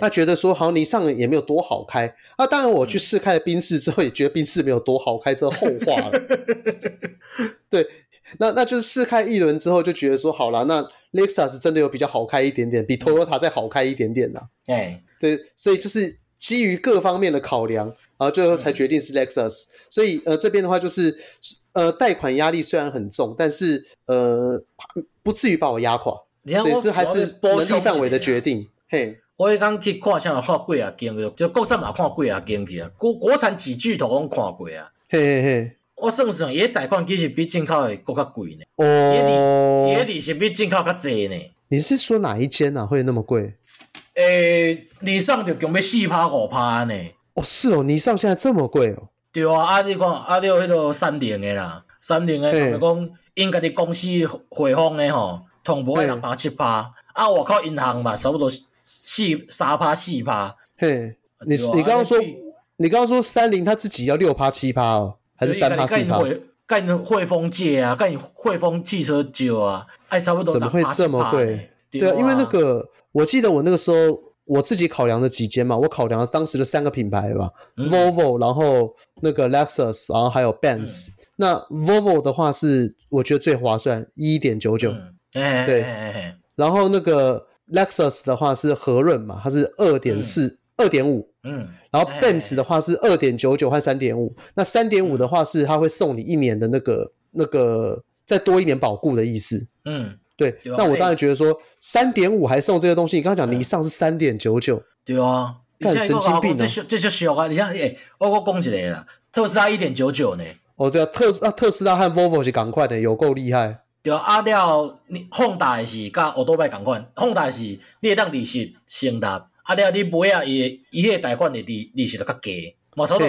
A: 他觉得说好像尼桑也没有多好开。啊，当然我去试开了宾士之后，也觉得宾士没有多好开，这后话了。对，那那就是试开一轮之后，就觉得说好了，那 Lexus 真的有比较好开一点点，比 Toyota 再好开一点点的。哎，对，所以就是。基于各方面的考量，然后最后才决定是 Lexus。所以呃，这边的话就是呃，贷款压力虽然很重，但是呃，不至于把我压垮。所以这还是能力范围的决定。嘿，
B: 我刚去看，像看贵啊，间就国产嘛，看贵啊，间去啊，国国产几巨头拢看过啊。嘿嘿嘿，我算算，伊贷款其实比进口的更加贵呢。哦，伊利息比进口较济呢。
A: 你是说哪一间啊？会那么贵？
B: 诶、欸，尼桑就强要四趴五趴呢。
A: 哦，是哦，尼上现在这么贵哦。
B: 对啊，啊你看，啊你有迄个三菱的啦，三菱的就是讲因家己公司汇丰的吼，同步六趴七趴。啊，外靠银行嘛，差不多四三趴四趴。
A: 嘿，你你刚刚说，你刚刚说三菱他自己要六趴七趴哦，还是三趴四趴？
B: 干汇丰借啊，干汇丰汽车借啊，哎，差不多。
A: 怎么会这么贵？对啊，因为那个。我记得我那个时候我自己考量的几间嘛，我考量了当时的三个品牌吧、嗯、，Volvo，然后那个 Lexus，然后还有 Benz、嗯。那 Volvo 的话是我觉得最划算，一点九九，对。然后那个 Lexus 的话是和润嘛，它是二点四、二点五，嗯。然后 Benz 的话是二点九九和三点五，那三点五的话是它会送你一年的那个那个再多一年保固的意思，嗯。对，那我当然觉得说三点五还送这个东西，你刚刚讲尼桑是三点九九，
B: 对啊，干神经病啊！这这就小啊！你像诶，我我讲一个啦，特斯拉一点九九呢。
A: 哦，对啊，特斯啊特斯拉和 Volvo 是赶快的，有够厉害。
B: 对啊，阿廖你 Honda 是甲欧多拜赶快，Honda 是你会当利息升达，阿廖你买啊伊伊迄个贷款的利利息就较低，嘛差不多，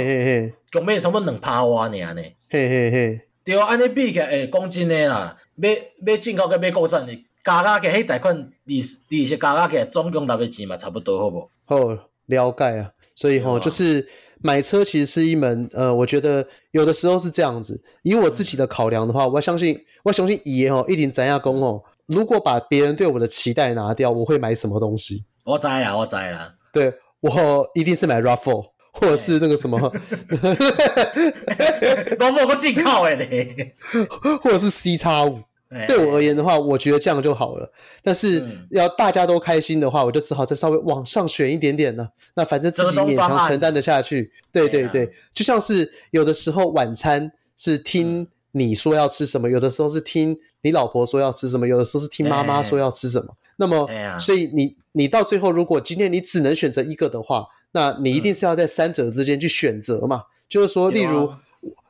B: 共买差不多两趴瓦尔呢。嘿嘿嘿，对啊，安尼比起来诶，讲真诶啦。买买进口跟买国产的，加加起来，迄贷款利利息加加起来，总共大概钱嘛差不多，好不？
A: 好，了解啊。所以吼，就是买车其实是一门，呃，我觉得有的时候是这样子。以我自己的考量的话，我相信，我相信爷吼一定怎样讲吼。如果把别人对我的期待拿掉，我会买什么东西？
B: 我知啦，我知啦。
A: 对，我一定是买 RAV4，或者是那个什么，
B: RAV4 不进口诶，
A: 或者是 C 叉五。对我而言的话，我觉得这样就好了。但是要大家都开心的话，我就只好再稍微往上选一点点了。那反正自己勉强承担得下去。对对对，就像是有的时候晚餐是听你说要吃什么，有的时候是听你老婆说要吃什么，有的时候是听妈妈说要吃什么。那么，所以你你到最后，如果今天你只能选择一个的话，那你一定是要在三者之间去选择嘛。就是说，例如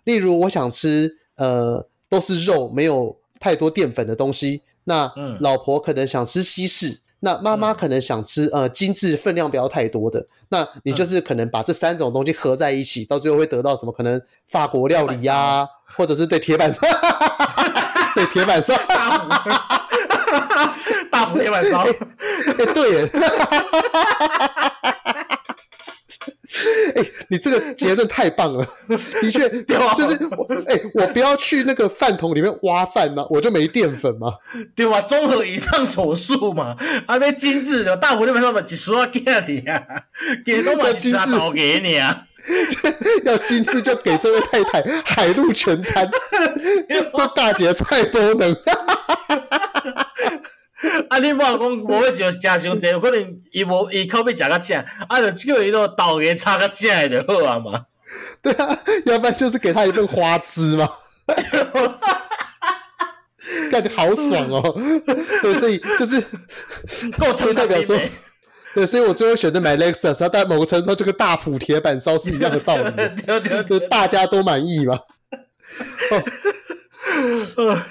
A: 例如我想吃呃都是肉，没有。太多淀粉的东西，那老婆可能想吃西式，嗯、那妈妈可能想吃呃精致分量不要太多的，那你就是可能把这三种东西合在一起，嗯、到最后会得到什么？可能法国料理呀、啊，或者是对铁板烧，对铁板烧，
B: 大补 铁板烧。
A: 哎，对耶。哎、欸，你这个结论太棒了，的确，就是哎、欸，我不要去那个饭桶里面挖饭嘛，我就没淀粉嘛，
B: 对吧？综合以上所述嘛，还没精致的大补那边上面几十万给你啊，给都把精致给你啊，
A: 要精致就给这位太太海陆全餐，都大姐菜都能。
B: 啊！你莫讲无要就食伤济，有可能伊无伊口味食较正，啊，就叫伊都豆芽炒较正的就好啊嘛。
A: 对啊，要不然就是给他一份花枝嘛。感觉好爽哦！对，所以就是
B: 够特
A: 代表说，对，所以我最后选择买 Lexus，但某个程度上，就跟大埔铁板烧是一样的道理，就大家都满意嘛。
B: 哦，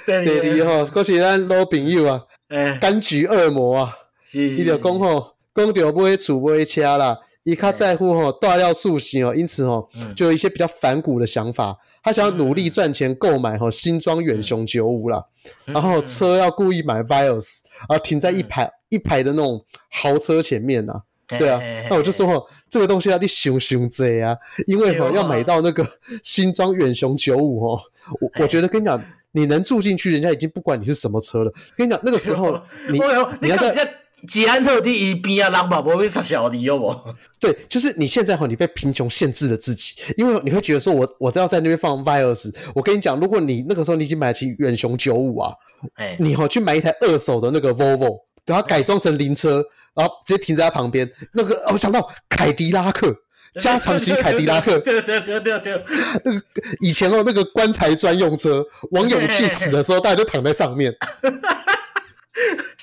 B: 对对
A: 对，吼，嗰是咱老朋友啊。柑、欸、橘恶魔啊，伊就讲吼，讲着买厝买车啦，伊较在乎吼大料塑形哦，因此吼就有一些比较反骨的想法，他想要努力赚钱购买吼新装远雄九五啦，然后车要故意买 Vios，啊停在一排一排的那种豪车前面呐，对啊，那我就说吼，这个东西要你想想济啊，因为吼要买到那个新装远雄九五吼，我我觉得跟你讲。你能住进去，人家已经不管你是什么车了。跟你讲，那个时候 你你要在
B: 吉安特第一边啊，狼宝不会杀小的有无？
A: 对，就是你现在哈，你被贫穷限制了自己，因为你会觉得说我，我我都要在那边放 Vios。我跟你讲，如果你那个时候你已经买得起远雄九五啊，欸、你哈去买一台二手的那个 Volvo，把它改装成灵车，然后直接停在他旁边。那个哦，讲到凯迪拉克。加长型凯迪拉克，
B: 对对对对对，
A: 那个以前哦，那个棺材专用车，王永庆死的时候，大家就躺在上面。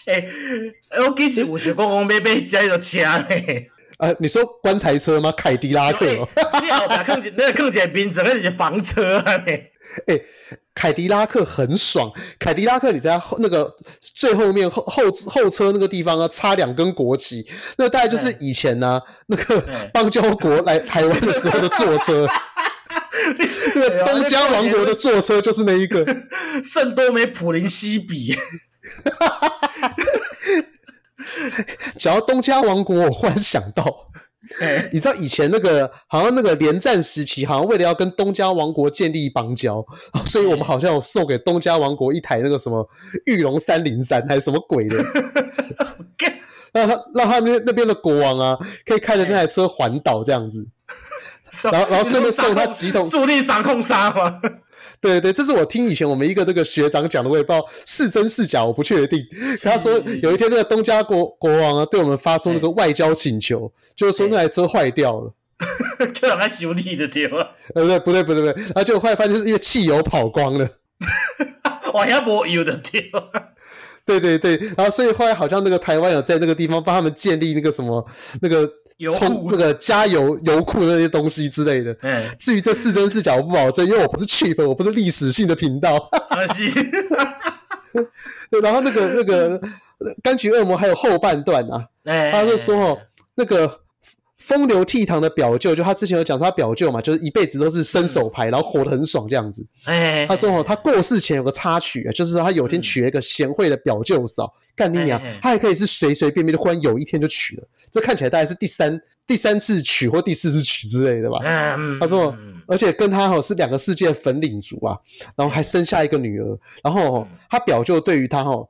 B: 哎，我记起五十公公被被加油车嘞。
A: 呃，你说棺材车吗？凯迪拉克？
B: 你好，把更简那个更简冰整个你的房车嘞。
A: 哎，凯迪拉克很爽。凯迪拉克，你在后那个最后面后后后车那个地方啊，插两根国旗，那大概就是以前呢、啊，那个邦交国来台湾的时候的坐车。那个东加王国的坐车就是那一个
B: 圣多美普林西比。
A: 讲到东加王国，我忽然想到。欸、你知道以前那个好像那个连战时期，好像为了要跟东家王国建立邦交，所以我们好像有送给东家王国一台那个什么玉龙三零三还是什么鬼的，让他让他们那边的国王啊可以开着那台车环岛这样子，然后然后顺便送他几桶
B: 速力掌控沙吗？
A: 对对，这是我听以前我们一个那个学长讲的，我也不知道是真是假，我不确定。他说有一天那个东家国国王啊，对我们发出那个外交请求，就是说那台车坏掉了，
B: 就让他修理的对吧？
A: 呃，不对不对不对，而且我后来发现就是因为汽油跑光了，
B: 我还没油的对吧？
A: 对对对，然后所以后来好像那个台湾有在那个地方帮他们建立那个什么那个。充那个加油油库那些东西之类的。嗯，至于这是真是假，我不保证，因为我不是 cheap，我不是历史性的频道。然后那个那个柑橘恶魔还有后半段啊，他就说哦，那个风流倜傥的表舅，就他之前有讲说他表舅嘛，就是一辈子都是伸手牌，然后活得很爽这样子。哎，他说哦，他过世前有个插曲啊，就是说他有一天娶了一个贤惠的表舅嫂。干你娘！他还可以是随随便便的，忽然有一天就娶了。这看起来大概是第三第三次娶或第四次娶之类的吧。他说，而且跟他哦是两个世界的粉领族啊，然后还生下一个女儿。然后他表舅对于他哈，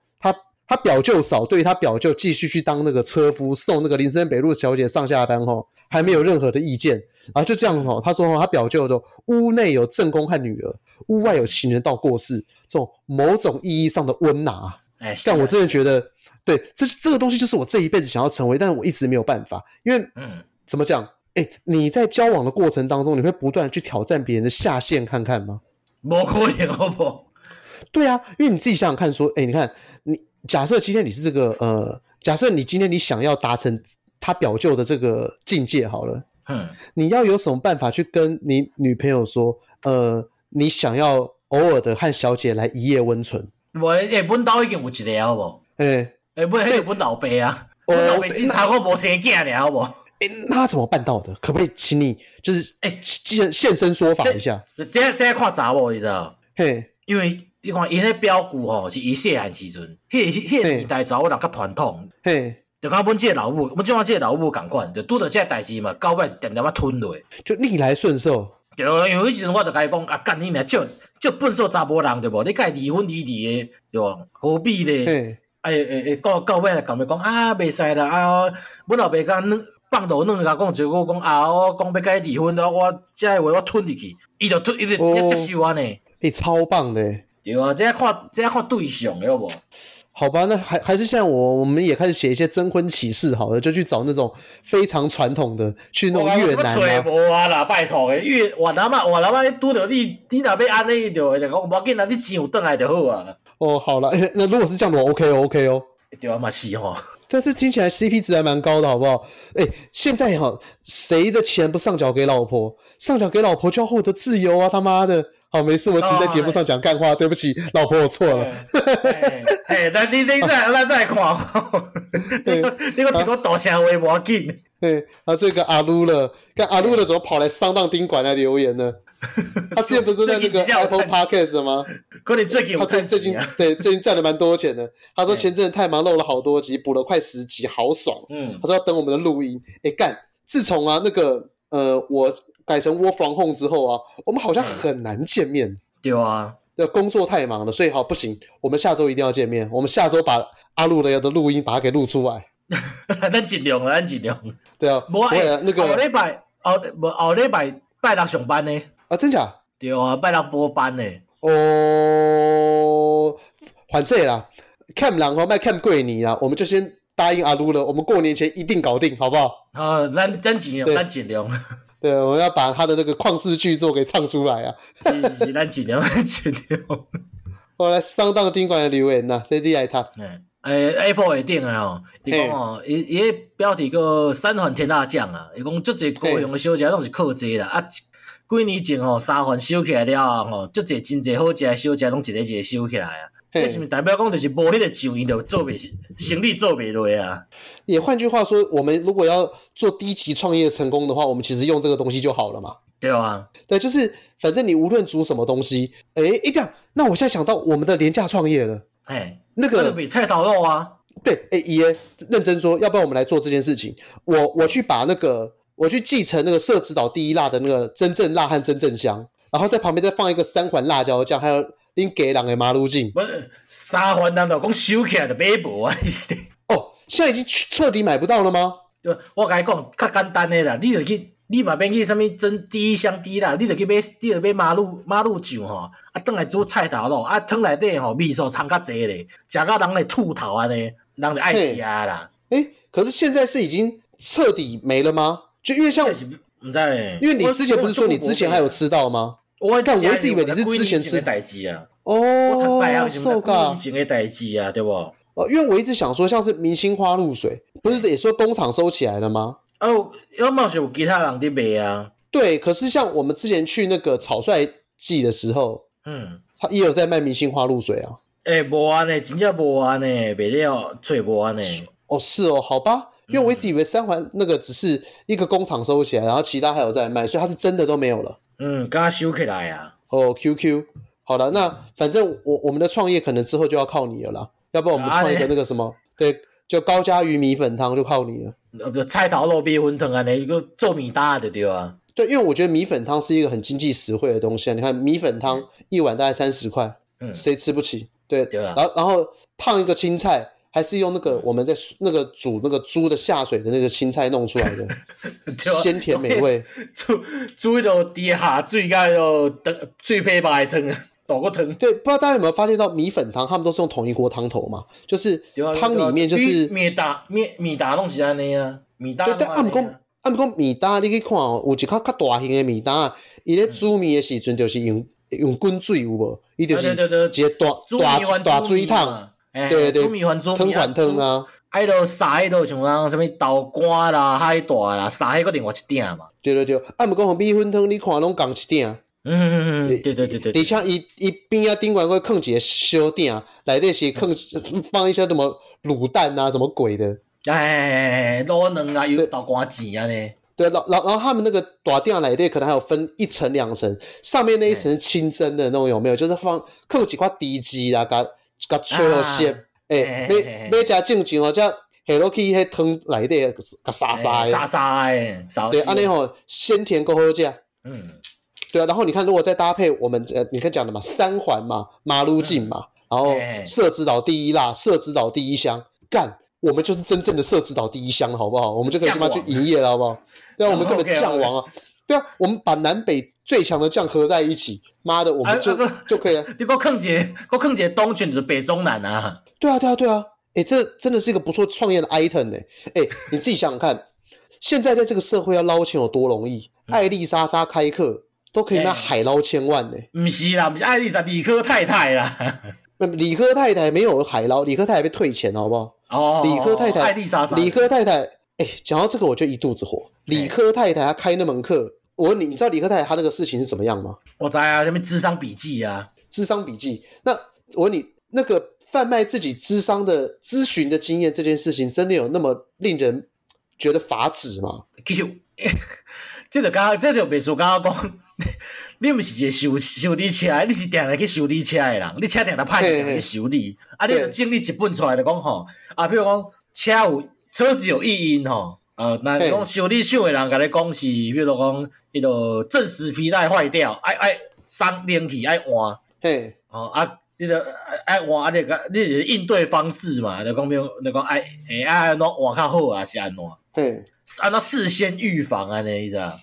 A: 他他表舅嫂对于他表舅继续去当那个车夫，送那个林森北路小姐上下班哈，还没有任何的意见。然后就这样哈，他说他表舅的屋内有正宫和女儿，屋外有情人到过世，这种某种意义上的温拿。哎，但我真的觉得，对，这这个东西就是我这一辈子想要成为，但是我一直没有办法，因为，嗯，怎么讲？哎，你在交往的过程当中，你会不断去挑战别人的下限，看看吗？
B: 不可能，好不好？
A: 对啊，因为你自己想想看，说，哎，你看，你假设今天你是这个，呃，假设你今天你想要达成他表舅的这个境界，好了，嗯，你要有什么办法去跟你女朋友说，呃，你想要偶尔的和小姐来一夜温存？
B: 我诶，本岛已经有一个好无？
A: 诶，
B: 诶，不，迄个阮老爸啊，我老爸只差我无生囝了，好无？
A: 诶，那怎么办到的？可不可以请你就是诶，现现身说法一下？
B: 这这要看查某，你知道？
A: 嘿，
B: 因为你看因迄表舅吼，是伊细汉时阵，迄迄个年代查某人较传统，
A: 嘿，
B: 就甲阮即个老母，阮即款即个老母共款，就拄着即个代志嘛，到尾点点仔吞落，
A: 就逆来顺受。
B: 对，因为迄时阵我就甲伊讲，啊干你娘，足足笨手查甫人对无？你甲伊离婚离离的，对无？何必咧？哎哎哎，到到尾来共伊讲啊，袂使啦啊！阮老爸甲软放头软甲讲，结果讲啊，我讲要甲伊离婚，我我即个话我吞入去，伊就吞，伊就直接接受安尼。诶、
A: 欸，超棒的。
B: 对啊，这要看，这要看对象，有无？
A: 好吧，那还还是像我，我们也开始写一些征婚启事，好了，就去找那种非常传统的，去那种越南啊。
B: 无啊啦，拜托诶，越越南嘛，越南嘛，拄着你，你若要安尼就，就讲无要紧啦，你钱有转来就好啊。
A: 哦，好了，欸，那如果是这样的话，OK 哦 OK 哦。
B: 对啊，嘛是吼。
A: 但是听起来 CP 值还蛮高的，好不好？诶、欸，现在哈，谁的钱不上缴给老婆？上缴给老婆就要获得自由啊！他妈的。好，没事，我只是在节目上讲干话，哦、对不起，老婆，我错了。
B: 哎，那你你再 那再看，你你个听我大声话无要紧。
A: 对，啊，这个阿鲁了，看阿鲁了怎么跑来上当宾馆来留言呢？他之前不是在那个 Apple Podcast 的吗？
B: 可你最近
A: 他最最近对最近赚了蛮多钱的。他说前阵子太忙，漏了好多集，补了快十集，好爽。嗯，他说要等我们的录音。哎，干，自从啊那个呃我。改成 work from home 之后啊，我们好像很难见面。
B: 对啊，
A: 那工作太忙了，所以好不行。我们下周一定要见面。我们下周把阿路的的录音把它给录出来。
B: 咱尽量，咱尽量。
A: 对啊，
B: 不会啊，那个后礼拜后不后礼拜拜六上班呢？
A: 啊，真假？
B: 对啊，拜六播班呢。
A: 哦，反正啦，Cam 然后卖 Cam 贵你啊，我们就先答应阿路了。我们过年前一定搞定，好不好？
B: 啊，咱咱尽量，咱尽量。
A: 对，我们要把他的那个旷世巨作给唱出来啊！
B: 是是是，咱尽量，咱尽量。
A: 后来上当宾馆的留言呐，这厉害他。
B: 嗯，诶，Apple 会顶的哦，伊讲哦，伊伊个标题个三环天大将啊，伊讲足侪高雄的小吃拢是靠这啦，啊，几年前吼三环收起来了吼，足侪真侪好食的小吃拢一个一个收起来啊。这是不是代表讲就是无迄个钱，伊就做袂行李做袂落啊？
A: 也换句话说，我们如果要做低级创业成功的话，我们其实用这个东西就好了嘛。
B: 对啊，
A: 对，就是反正你无论煮什么东西，哎，一样。那我现在想到我们的廉价创业了，
B: 哎，
A: 那个
B: 那比菜刀肉啊。
A: 对，哎爷，认真说，要不然我们来做这件事情。我我去把那个我去继承那个社子岛第一辣的那个真正辣和真正香，然后在旁边再放一个三环辣椒酱，还有。恁家人的马路径，
B: 不是三环难道讲收起来就买无啊？
A: 哦，现在已经彻底买不到了吗？
B: 对，我甲你讲，较简单的啦，你就去，你嘛免去啥物真第一箱第一啦，你就去买，你就买马路马路酒吼，啊，转来煮菜头咯，啊，汤内底吼，味素掺较济咧，食到人咧吐头安尼，人就爱食啦。
A: 诶、欸，可是现在是已经彻底没了吗？就因为像，
B: 唔知，
A: 因为你之前不是说你之前还有吃到吗？我但我一直以为你是之前吃的
B: 代志啊，
A: 哦，
B: 受噶，以前的代志啊，对不？
A: 哦，因为我一直想说，像是明星花露水，不是也说工厂收起来了吗？
B: 哦，要冒险有其他人的卖啊。对，
A: 可是像我们之前去那个草率季的时候，嗯，他也有在卖明星花露水啊。
B: 诶、欸，无安呢，真正无安呢，卖了最无安呢。
A: 哦，是哦，好吧，因为我一直以为三环那个只是一个工厂收起来，然后其他还有在卖，所以它是真的都没有了。
B: 嗯，刚刚修起来呀。
A: 哦，QQ，好了，那反正我我们的创业可能之后就要靠你了啦，要不然我们创一个那个什么，对，就高加鱼米粉汤就靠你了。
B: 呃，不，菜头肉米粉汤啊，那个做米搭的对吧？
A: 对，因为我觉得米粉汤是一个很经济实惠的东西啊。你看米粉汤一碗大概三十块，嗯，谁吃不起？对，对啊。然后然后烫一个青菜。还是用那个我们在那个煮那个猪的下水的那个青菜弄出来的，鲜甜美味。
B: 猪猪一道底下最该要等最配白汤啊，倒个汤。
A: 对，不知道大家有没有发现到米粉汤，他们都是用同一锅汤头嘛？就是汤里面就是
B: 米打米米打弄起来那样，米打。
A: 对，但按不讲按不讲米打，你去看哦，有一较较大型的米打，伊咧煮米的时阵就是用用滚水有无？伊就是一个大大大水汤。
B: 对对对，煮米饭煮米啊，汤啊，还有撒迄落像讲什么豆干啦、海带啦，撒迄个另外一点嘛。
A: 对对对，啊，毋过米粉汤你看拢共一点。
B: 嗯嗯嗯，对对对对。
A: 而且伊伊边啊顶悬会放一个小鼎，内底是放放一些什么卤蛋啊，什么鬼的。
B: 哎，卤卵啊，有豆干子啊呢。
A: 对，然然然后他们那个大錠内底可能还有分一层两层，上面那一层清蒸的那种有没有？就是放放几块低脂啦，给给吹好鲜。哎，没没加正经哦，加下落去迄汤内底个沙沙诶，
B: 沙沙诶，
A: 对，安尼吼鲜甜够好食。嗯，对啊。然后你看，如果再搭配我们呃，你看讲的嘛，三环嘛，马路径嘛，然后社子岛第一辣，社子岛第一香，干。我们就是真正的社子岛第一香，好不好？我们就可以他妈去营业了，好不好？对啊，我们根本 酱王啊！对啊，我们把南北最强的将合在一起，妈的，我们就就可以了。
B: 你给我坑姐，给我坑姐，东泉就是北中南啊！
A: 对啊，对啊，对啊！哎，这真的是一个不错创业的 item 呢。哎，你自己想想看，现在在这个社会要捞钱有多容易？艾丽莎莎开课都可以卖海捞千万呢。
B: 不是啦，不是艾丽莎，理科太太啦。
A: 那 理科太太没有海捞，理科太太被退钱，好不好？
B: 哦，
A: 理科太太，
B: 艾丽莎莎，
A: 理科太太，哎，讲到这个我就一肚子火。理科太太她开那门课，我问你，你知道李克太太她那个事情是怎么样吗？
B: 我知啊，什么智商笔记啊，
A: 智商笔记。那我问你，那个贩卖自己智商的咨询的经验这件事情，真的有那么令人觉得法指吗？
B: 其实，这个刚刚，这个别说刚刚讲。你毋是一个修修理车，你是定来去修理车的人，你车定来派定来去修理，啊，你着整理一本出来就讲吼，啊，比如讲车有车子有异音吼，呃，那讲修理厂的人甲你讲是，比如讲迄个正时皮带坏掉，爱爱伤电器爱换，
A: 嘿，
B: 哦啊，你着爱换啊，你个你是应对方式嘛，就讲比如就讲爱诶爱安怎换较好啊，是安怎，
A: 嘿，
B: 安怎事先预防安尼意思啊？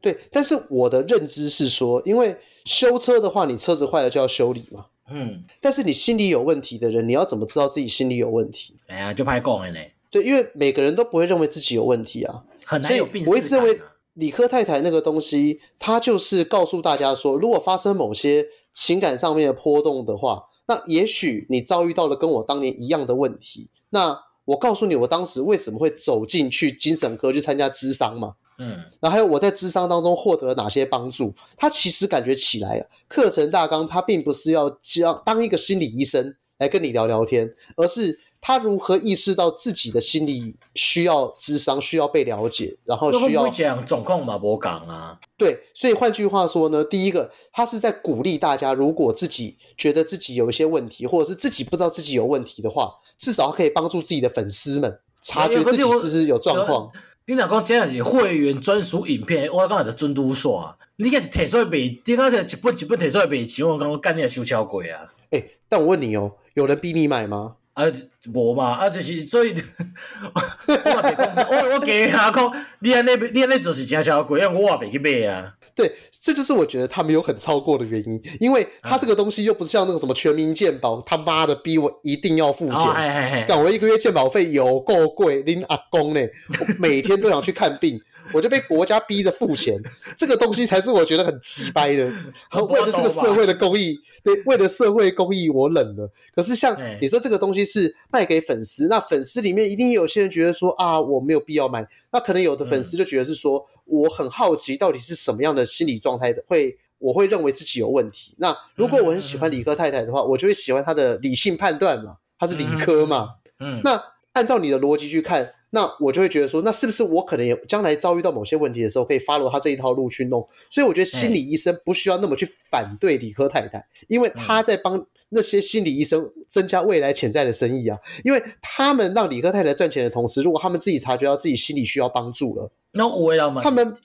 A: 对，但是我的认知是说，因为修车的话，你车子坏了就要修理嘛。嗯。但是你心理有问题的人，你要怎么知道自己心理有问题？
B: 哎呀，就拍讲了呢。
A: 对，因为每个人都不会认为自己有问题啊，
B: 很难有病
A: 我一直认为理科太太那个东西，它就是告诉大家说，如果发生某些情感上面的波动的话，那也许你遭遇到了跟我当年一样的问题。那我告诉你，我当时为什么会走进去精神科去参加咨商嘛。嗯，然后还有我在咨商当中获得了哪些帮助？他其实感觉起来，课程大纲他并不是要教当一个心理医生来跟你聊聊天，而是他如何意识到自己的心理需要智商，需要被了解，然后需要
B: 讲总控嘛，我讲啊，
A: 对，所以换句话说呢，第一个他是在鼓励大家，如果自己觉得自己有一些问题，或者是自己不知道自己有问题的话，至少可以帮助自己的粉丝们察觉自己是不是有状况。
B: 你若讲这样是会员专属影片，我讲的是准拄煞。你该是提出来卖，你讲是一本一本提出来卖钱，我讲我干你也收超贵啊！
A: 诶、欸、但我问你哦，有人逼你买吗？
B: 啊，无嘛，啊，就是所以，我我我给他讲，你安尼你安尼就是真超贵，因为我也没去买啊。
A: 对，这就是我觉得他没有很超过的原因，因为他这个东西又不是像那个什么全民健保，他妈的逼我一定要付钱，但、哦、我一个月健保费有够贵，拎阿公呢，我每天都想去看病。我就被国家逼着付钱，这个东西才是我觉得很奇掰的。为了这个社会的公益，对，为了社会公益，我忍了。可是像你说这个东西是卖给粉丝，那粉丝里面一定有些人觉得说啊，我没有必要买。那可能有的粉丝就觉得是说，我很好奇到底是什么样的心理状态的，会我会认为自己有问题。那如果我很喜欢理科太太的话，我就会喜欢她的理性判断嘛，她是理科嘛。嗯，那按照你的逻辑去看。那我就会觉得说，那是不是我可能也将来遭遇到某些问题的时候，可以 follow 他这一套路去弄？所以我觉得心理医生不需要那么去反对理科太太，因为他在帮那些心理医生增加未来潜在的生意啊。因为他们让理科太太赚钱的同时，如果他们自己察觉到自己心理需要帮助了，
B: 那我要买。
A: 他们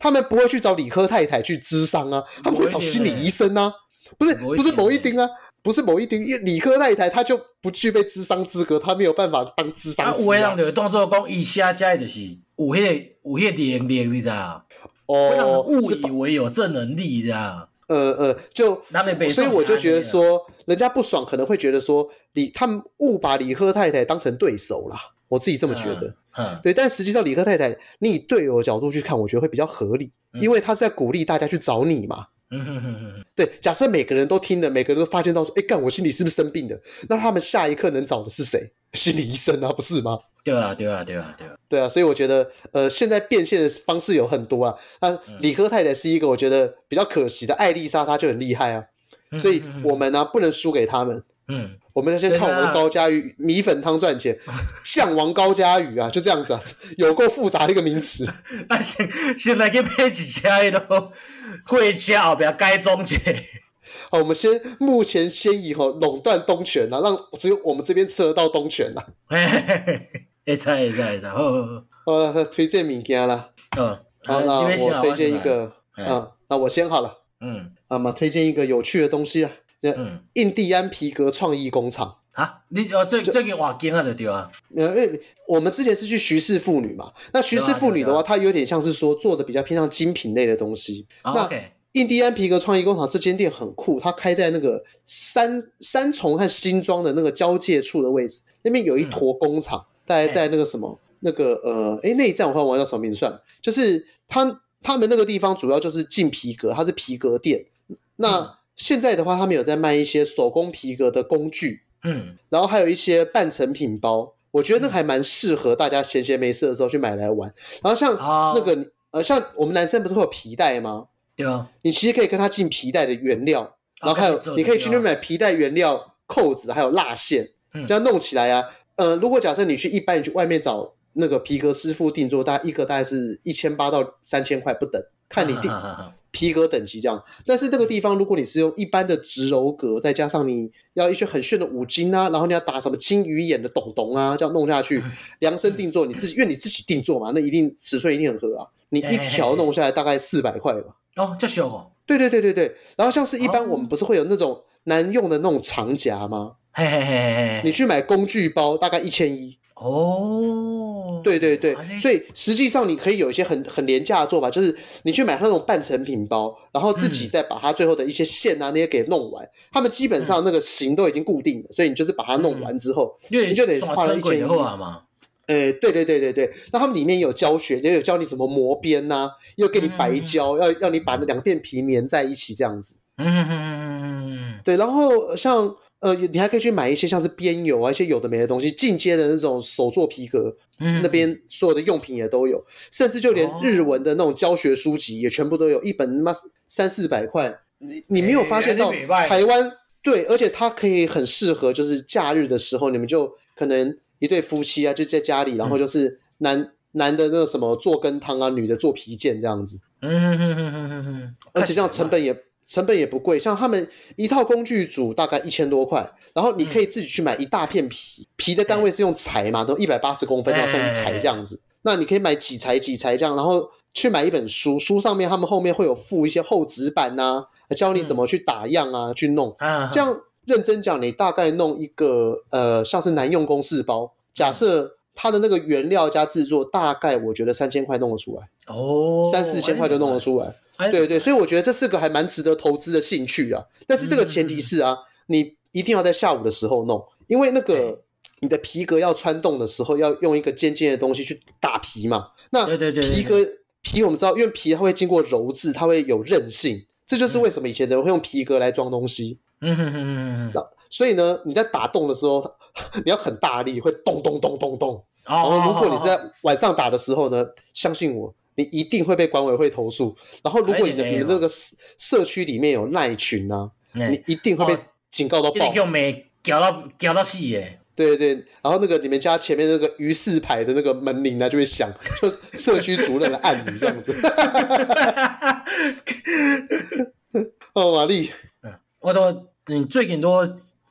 A: 他们不会去找理科太太去咨商啊，他们会找心理医生啊。不是不是某一丁啊，不是某一丁，因为理科那一台他就不具备智商资格，他没有办法当智商师、啊。
B: 有的人就当作讲以下加就是有迄、那个有迄个能力，你知道哦，误以为有这能力，这样。
A: 呃呃，就所以我就觉得说，人家不爽可能会觉得说，李他们误把理科太太当成对手啦。我自己这么觉得。嗯，嗯对，但实际上理科太太，你以队友的角度去看，我觉得会比较合理，嗯、因为他是在鼓励大家去找你嘛。嗯哼哼哼，对，假设每个人都听了，每个人都发现到说，哎，干，我心里是不是生病的？那他们下一刻能找的是谁？心理医生啊，不是吗？
B: 对啊，对啊，对啊，对啊，
A: 对啊，所以我觉得，呃，现在变现的方式有很多啊。那理科太太是一个我觉得比较可惜的，艾丽莎她就很厉害啊，所以我们呢、啊、不能输给他们。
B: 嗯，
A: 我们要先看王高嘉瑜米粉汤赚钱，酱王高嘉瑜啊，就这样子啊，有够复杂的一个名词。
B: 那现现在去买一车咯，会车后边该终结。
A: 好，我们先目前先以吼垄断东泉啊，让只有我们这边吃得到东泉呐。
B: 会使会使会使，好好好。
A: 好了，推荐物件啦。
B: 嗯，
A: 好，那我推荐一个，嗯，那我先好了。嗯，那么推荐一个有趣的东西啊。嗯，印第安皮革创意工厂
B: 啊，你哦，这这个瓦金啊，对啊。
A: 呃，因为我们之前是去徐氏妇女嘛，那徐氏妇女的话，它有点像是说做的比较偏向精品类的东西。那印第安皮革创意工厂这间店很酷，它开在那个三三重和新庄的那个交界处的位置，那边有一坨工厂，大概在那个什么那个呃，哎，那一站我忘了叫什么名字算，就是他他们那个地方主要就是进皮革，它是皮革店，那。现在的话，他们有在卖一些手工皮革的工具，嗯，然后还有一些半成品包，我觉得那还蛮适合大家闲闲没事的时候去买来玩。然后像那个、哦、呃，像我们男生不是会有皮带吗？对啊，你其实可以跟他进皮带的原料，然后还有你可以去那边买皮带原料、扣子，还有蜡线，这样弄起来啊。呃，如果假设你去一般你去外面找那个皮革师傅定做，大概一个大概是一千八到三千块不等，看你定。啊啊啊啊皮革等级这样，但是那个地方，如果你是用一般的植鞣革，再加上你要一些很炫的五金啊，然后你要打什么金鱼眼的洞洞啊，这样弄下去，量身定做，你自己因为你自己定做嘛，那一定尺寸一定很合啊。你一条弄下来大概四百块吧。
B: 哦，这小哦。
A: 对对对对对。然后像是一般我们不是会有那种难用的那种长夹吗？嘿嘿嘿嘿。你去买工具包大概一千一。哦，对对对，所以实际上你可以有一些很很廉价的做法，就是你去买那种半成品包，然后自己再把它最后的一些线啊那些给弄完。他们基本上那个型都已经固定了，所以你就是把它弄完之后，你就得花了一千一嘛。呃，对对对对对，那他们里面有教学，也有教你怎么磨边呐，又给你白胶，要要你把那两片皮粘在一起这样子。嗯嗯嗯嗯，对，然后像。呃，你还可以去买一些像是边油啊，一些有的没的东西，进阶的那种手作皮革，嗯，那边所有的用品也都有，甚至就连日文的那种教学书籍也全部都有，一本他妈三四百块，你你没有发现到台湾？对，而且它可以很适合，就是假日的时候，你们就可能一对夫妻啊，就在家里，然后就是男男的那个什么做羹汤啊，女的做皮件这样子，嗯嗯嗯嗯嗯嗯，而且这样成本也。成本也不贵，像他们一套工具组大概一千多块，然后你可以自己去买一大片皮，皮的单位是用裁嘛，都一百八十公分要算一裁这样子。那你可以买几裁几裁这样，然后去买一本书，书上面他们后面会有附一些厚纸板呐，教你怎么去打样啊，去弄。这样认真讲，你大概弄一个呃，像是男用公式包，假设它的那个原料加制作，大概我觉得三千块弄得出来哦，三四千块就弄得出来。对对，所以我觉得这是个还蛮值得投资的兴趣啊。但是这个前提是啊，你一定要在下午的时候弄，因为那个你的皮革要穿洞的时候，要用一个尖尖的东西去打皮嘛。那皮革皮我们知道，因为皮它会经过揉制，它会有韧性，这就是为什么以前的人会用皮革来装东西。嗯哼哼哼哼。所以呢，你在打洞的时候，你要很大力，会咚咚咚咚咚。然后如果你是在晚上打的时候呢，相信我。你一定会被管委会投诉。然后，如果你的你们那个社社区里面有赖群啊，你一定会被警告到爆。
B: 叫没搞到搞到死耶！
A: 对对对，然后那个你们家前面那个鱼市牌的那个门铃呢，就会响，就社区主任来按你这样子。哦，玛丽，
B: 我都你最近都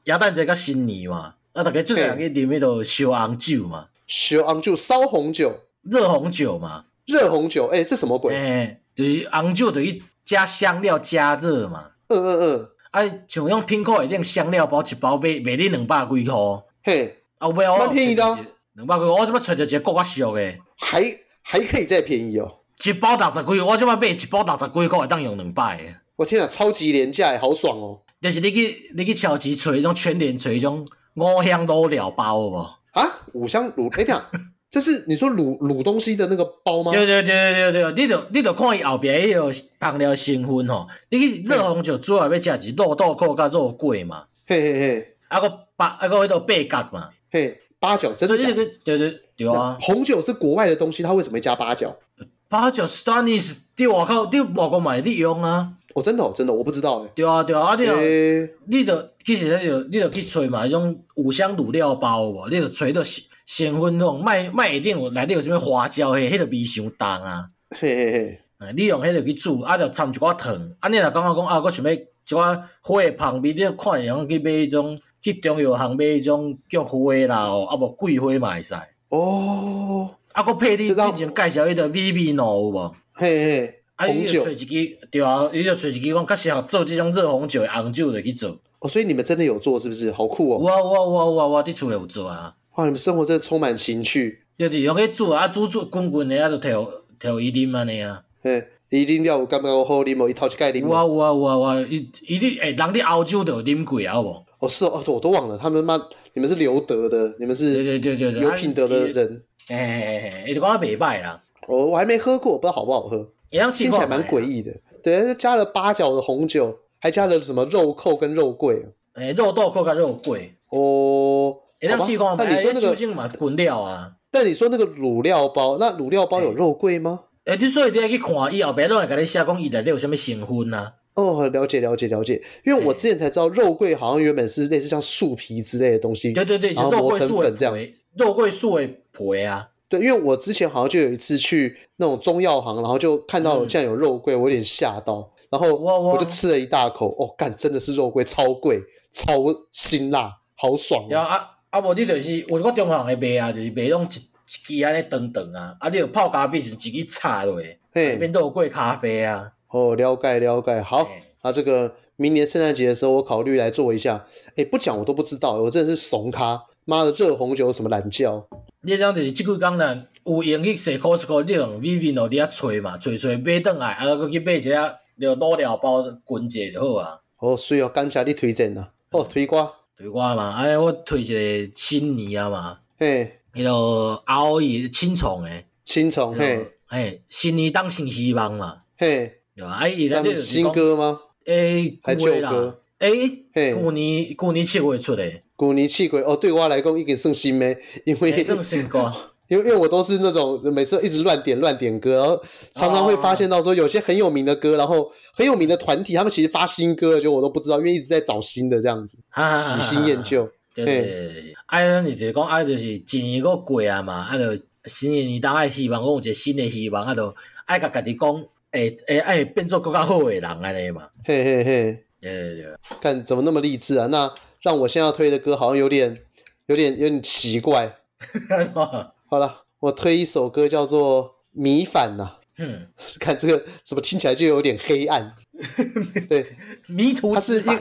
B: 元旦节跟新年嘛，啊，大家最近去里面都烧红酒嘛，
A: 烧红酒、烧红酒、
B: 热红酒嘛。
A: 热红酒，哎、欸，这什么鬼？哎、
B: 欸，就是红酒，等于加香料加热嘛。
A: 嗯嗯嗯。
B: 哎、啊，像用拼购一定香料包一包卖卖你两百几块。
A: 嘿，
B: 啊，尾哦，
A: 蛮便宜的、啊。
B: 两百几，我怎么揣着一个更加俗的？
A: 还还可以再便宜哦。
B: 一包六十几，我即摆买一包六十几块会当用两百诶？
A: 我天啊，超级廉价，好爽哦。
B: 就是你去你去超市找迄种全联找迄种五香卤料包有无？
A: 啊，五香卤，哎呀。这是你说卤卤东西的那个包吗？
B: 对对对对对对，你着你着看伊后边迄个香料成分吼，你去热红酒主要要食是肉豆蔻甲肉桂嘛，
A: 嘿嘿嘿，
B: 啊个八啊个迄个八角嘛，
A: 嘿八角真的假的？
B: 对对对啊！
A: 红酒是国外的东西，它为什么会加八角？
B: 八角 Spanish 在外口在外国买的用啊。
A: 哦，真的哦，真的，我不知道哎。
B: 对啊，对啊，啊你，你着其实你着你着去找嘛，迄种五香卤料包无，你着找到仙粉那种卖卖一定有内底有啥物花椒嘿，迄个味伤重啊。
A: 嘿嘿嘿，
B: 你用迄个去煮，啊，着掺一寡糖，啊，你若感觉讲啊，我想要一寡花香味，你看会用去买迄种去中药行买迄种菊花啦，哦，啊无桂花嘛会使。
A: 哦，
B: 啊，佫配你之前介绍迄个 Vivino 有无？
A: 嘿嘿。红酒，
B: 找一支对啊，你就找一支讲较适合做即种热红酒的红酒的去做。
A: 哦，所以你们真的有做是不是？好酷哦！
B: 有啊有啊有啊有啊，我伫厝有做啊。
A: 哇，你们生活真的充满情趣。
B: 就是用去煮啊，煮煮滚滚的啊，就调调伊啉安尼啊。
A: 嘿，伊啉了有感觉有好啉无？伊头一盖啉。
B: 有啊有啊有啊有啊，伊伊哩诶，人伫澳洲都有啉过啊，好无？
A: 哦是哦，我都忘了，他们妈，你们是留德的，你们是对对对对有品德的人。
B: 嘿嘿嘿，伊就讲袂歹啦。
A: 我我还没喝过，不知道好不好喝。听起来蛮诡异的，对，加了八角的红酒，还加了什么肉蔻跟肉桂，
B: 诶、欸，肉豆蔻跟肉桂，
A: 哦，哎，那
B: 你说那个混料啊？
A: 但你说那个卤料包，那卤料包有肉桂吗？
B: 哎、欸，你所以你要去看以后边都会跟你瞎讲伊内底有什么成分呐？
A: 哦，了解了解了解，因为我之前才知道肉桂好像原本是类似像树皮之类的东西，
B: 对对对，
A: 然后磨成粉这样，
B: 肉桂树的皮啊。
A: 对，因为我之前好像就有一次去那种中药行，然后就看到竟然有肉桂，嗯、我有点吓到，然后我就吃了一大口，哦，干，真的是肉桂，超贵，超辛辣，好爽，啊。
B: 啊啊，无你就是，有一个中行的卖啊，就是卖种一一支安尼长长啊，啊，你有泡咖啡时自己插落，嘿，变肉桂咖啡啊。
A: 哦，了解了解，好，啊这个明年圣诞节的时候，我考虑来做一下。哎，不讲我都不知道，我真的是怂咖，妈的，热红酒有什么懒叫？
B: 你讲就是即几工呢，有闲去踅 Costco，你用 Vivino 伫遐揣嘛，揣揣买转来，啊，搁去买一下着卤料包滚者就好啊。
A: 哦，水哦，感谢你推荐啊。哦，推瓜，
B: 推瓜嘛，哎，我推一个新年啊嘛。
A: 嘿，
B: 迄个熬伊青虫诶，
A: 青虫嘿，
B: 嘿，新年当新希望嘛。
A: 嘿，
B: 对吧？哎，是
A: 新歌吗？
B: 诶，
A: 还旧歌？
B: 诶，旧年旧年七月出诶。
A: 古尼气鬼哦，对我来讲已经算新的，因为 因为因为我都是那种每次一直乱点乱点歌，然后常常会发现到说有些很有名的歌，然后很有名的团体，他们其实发新歌了，就我都不知道，因为一直在找新的这样子，喜新厌旧。
B: 对对对，哎，你就是讲哎，就是一年过过啊嘛，啊，就新年你当爱希望讲有一个新的希望，啊，就爱甲家己讲，诶诶，爱变做更加好的人安尼嘛。
A: 嘿嘿嘿，
B: 对对对，
A: 看怎么那么励志啊？那。让我现在要推的歌好像有点、有点、有点奇怪。好了，我推一首歌叫做《米反》呐。嗯，看这个怎么听起来就有点黑暗。对，
B: 迷途。
A: 它是一，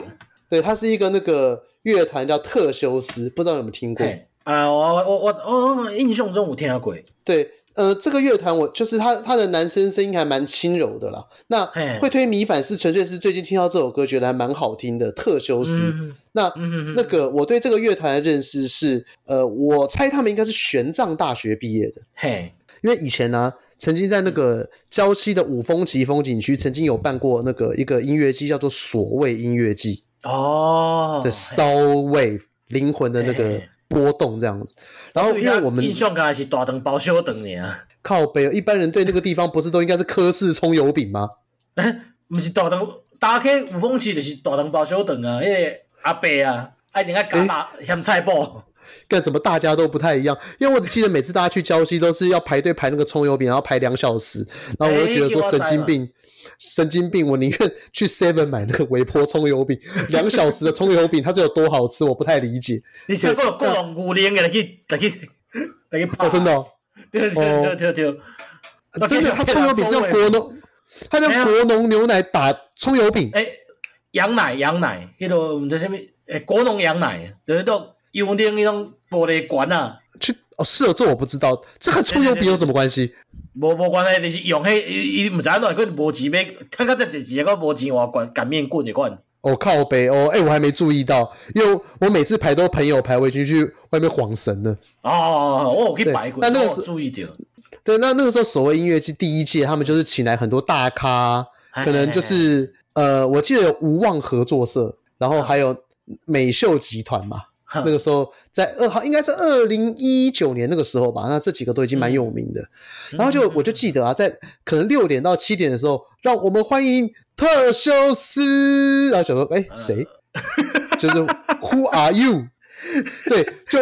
A: 对，它是一个那个乐团叫特修斯，不知道有没有听过？
B: 啊，我我我我印象中我听过。
A: 对。呃，这个乐团我就是他，他的男生声音还蛮轻柔的啦。那会推米反是纯粹是最近听到这首歌，觉得还蛮好听的。特修斯，嗯、那、嗯、那个我对这个乐团的认识是，呃，我猜他们应该是玄奘大学毕业的。嘿，因为以前呢、啊，曾经在那个礁溪的五峰旗风景区，曾经有办过那个一个音乐季，叫做所谓音乐季哦的 Soul Wave 灵魂的那个。波动这样子，然后因为我们
B: 印象刚才是大肠包小肠啊，
A: 靠北，一般人对那个地方不是都应该是科氏葱油饼吗？
B: 哎，不是大肠，打开五峰市就是大肠包小肠啊，因为阿伯啊，一定要加大咸菜包。
A: 干什么？大家都不太一样，因为我只记得每次大家去礁溪都是要排队排那个葱油饼，然后排两小时，然后我就觉得说神经病。神经病！我宁愿去 Seven 买那个微波葱油饼，两小时的葱油饼，它是有多好吃？我不太理解。
B: 你想过过龙五年给他去，他去，他去
A: 哦，真的哦，
B: 对对对对对，
A: 真的，他葱油饼是用国农，他用国农牛奶打葱油饼。
B: 哎，羊奶羊奶，迄个唔知什么，哎，国农羊奶，就是都用点那种玻璃罐啊。
A: 去哦，是哦，这我不知道，这和葱油饼有什么关系？
B: 无无关系，就是用迄伊伊毋知安怎，佮无钱买，看到这一只个无钱换罐擀面棍的款。
A: 哦靠北哦，哎、欸，我还没注意到，因为我每次排都朋友排回去去外面晃神了。
B: 哦，我有去排过，那那个时候注意点。
A: 对，那那个时候所谓音乐季第一届，他们就是请来很多大咖，可能就是呃，我记得有无望合作社，然后还有美秀集团嘛。那个时候在二号，应该是二零一九年那个时候吧。那这几个都已经蛮有名的。然后就我就记得啊，在可能六点到七点的时候，让我们欢迎特修斯，然后想说，哎、欸，谁？就是 Who are you？对，就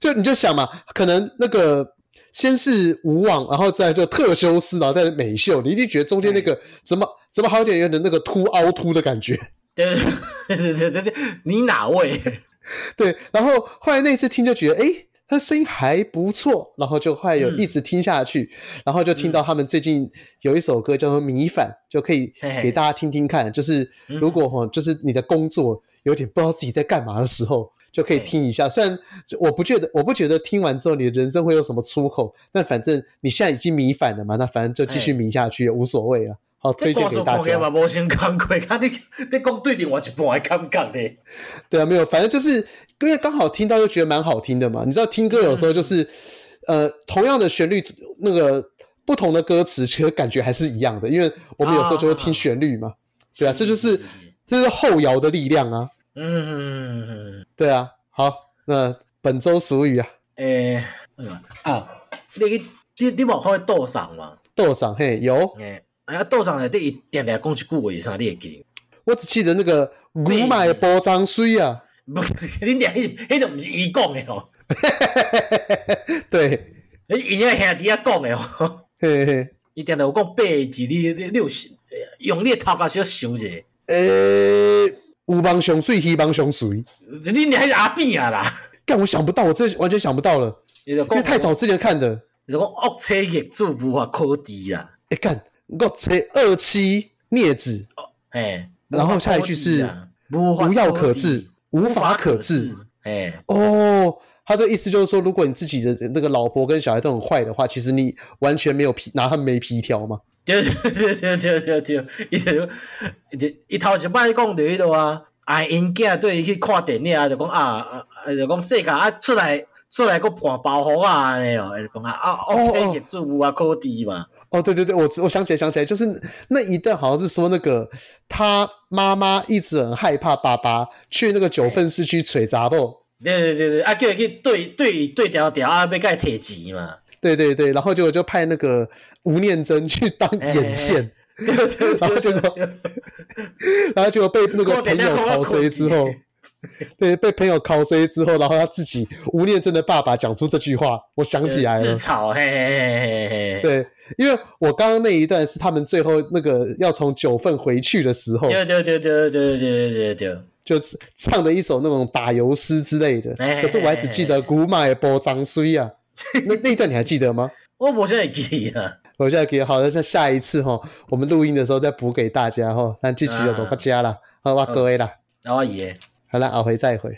A: 就你就想嘛，可能那个先是无望，然后再就特修斯，然后再美秀，你一定觉得中间那个怎么怎么好点有点那个凸凹凸的感觉。
B: 对对对对对，你哪位？
A: 对，然后后来那次听就觉得，哎、欸。他声音还不错，然后就后来有一直听下去，嗯、然后就听到他们最近有一首歌叫做《米饭》，就可以给大家听听看。嘿嘿就是如果哈，就是你的工作有点不知道自己在干嘛的时候，就可以听一下。虽然我不觉得，我不觉得听完之后你的人生会有什么出口，但反正你现在已经米饭了嘛，那反正就继续米下去也，无所谓了。好，推荐给大家。嘛，无先讲过，看你你讲对另外一半还感觉的。对啊，没有，反正就是因为刚好听到，就觉得蛮好听的嘛。你知道听歌有时候就是，嗯、呃，同样的旋律，那个不同的歌词，其实感觉还是一样的。因为我们有时候就会听旋律嘛。啊对啊，这就是这是后摇的力量啊。嗯，对啊。好，那本周俗语啊。诶、欸，啊，你你你你冇看会豆上吗？豆赏嘿有。欸哎呀，桌上内底伊定定讲一句话是啥？你会记？我只记得那个“牛买包装水”啊。不，你俩迄迄都毋是伊讲的哦。对，那是因个兄弟仔讲的哦。嘿嘿，伊定定有讲八个字，你你你有用你的头壳小想者。诶，有梦上水，希望上水。你俩是阿扁啊啦！干，我想不到，我真完全想不到了，因为太早之前看的。你讲恶车业主无法可敌啊！诶，干。恶车恶妻孽子，哎，然后下一句是无药可治，无法可治，哎，哦，他这意思就是说，如果你自己的那个老婆跟小孩都很坏的话，其实你完全没有皮，拿他们没皮条嘛。对对对对对对，伊头一一头一摆讲对的啊，哎，因囝对伊去看电影啊，就讲啊啊，就讲世界啊出来出来个盘包袱啊，安尼哦，就讲啊啊恶车业主无法可治嘛。哦，对对对，我我想起来想起来，就是那一段好像是说那个他妈妈一直很害怕爸爸去那个九份市区锤杂不？对对对对，啊叫去对对对调调啊，被盖铁级嘛。对对对，然后结果就派那个吴念真去当眼线，然后结果 然后结果被那个朋友跑谁之后。对，被朋友拷 C 之后，然后他自己吴念真的爸爸讲出这句话，我想起来了。自嘲，嘿嘿嘿嘿嘿。对，因为我刚刚那一段是他们最后那个要从九份回去的时候，对对对对对对对对，就唱的一首那种打油诗之类的。可是我还只记得古买波张衰啊，那那一段你还记得吗？我我现在记啊，我现在记。好了，那下一次哈，我们录音的时候再补给大家哈。那这期就到这家了，好吧，各位啦，阿姨。好了，熬回再回。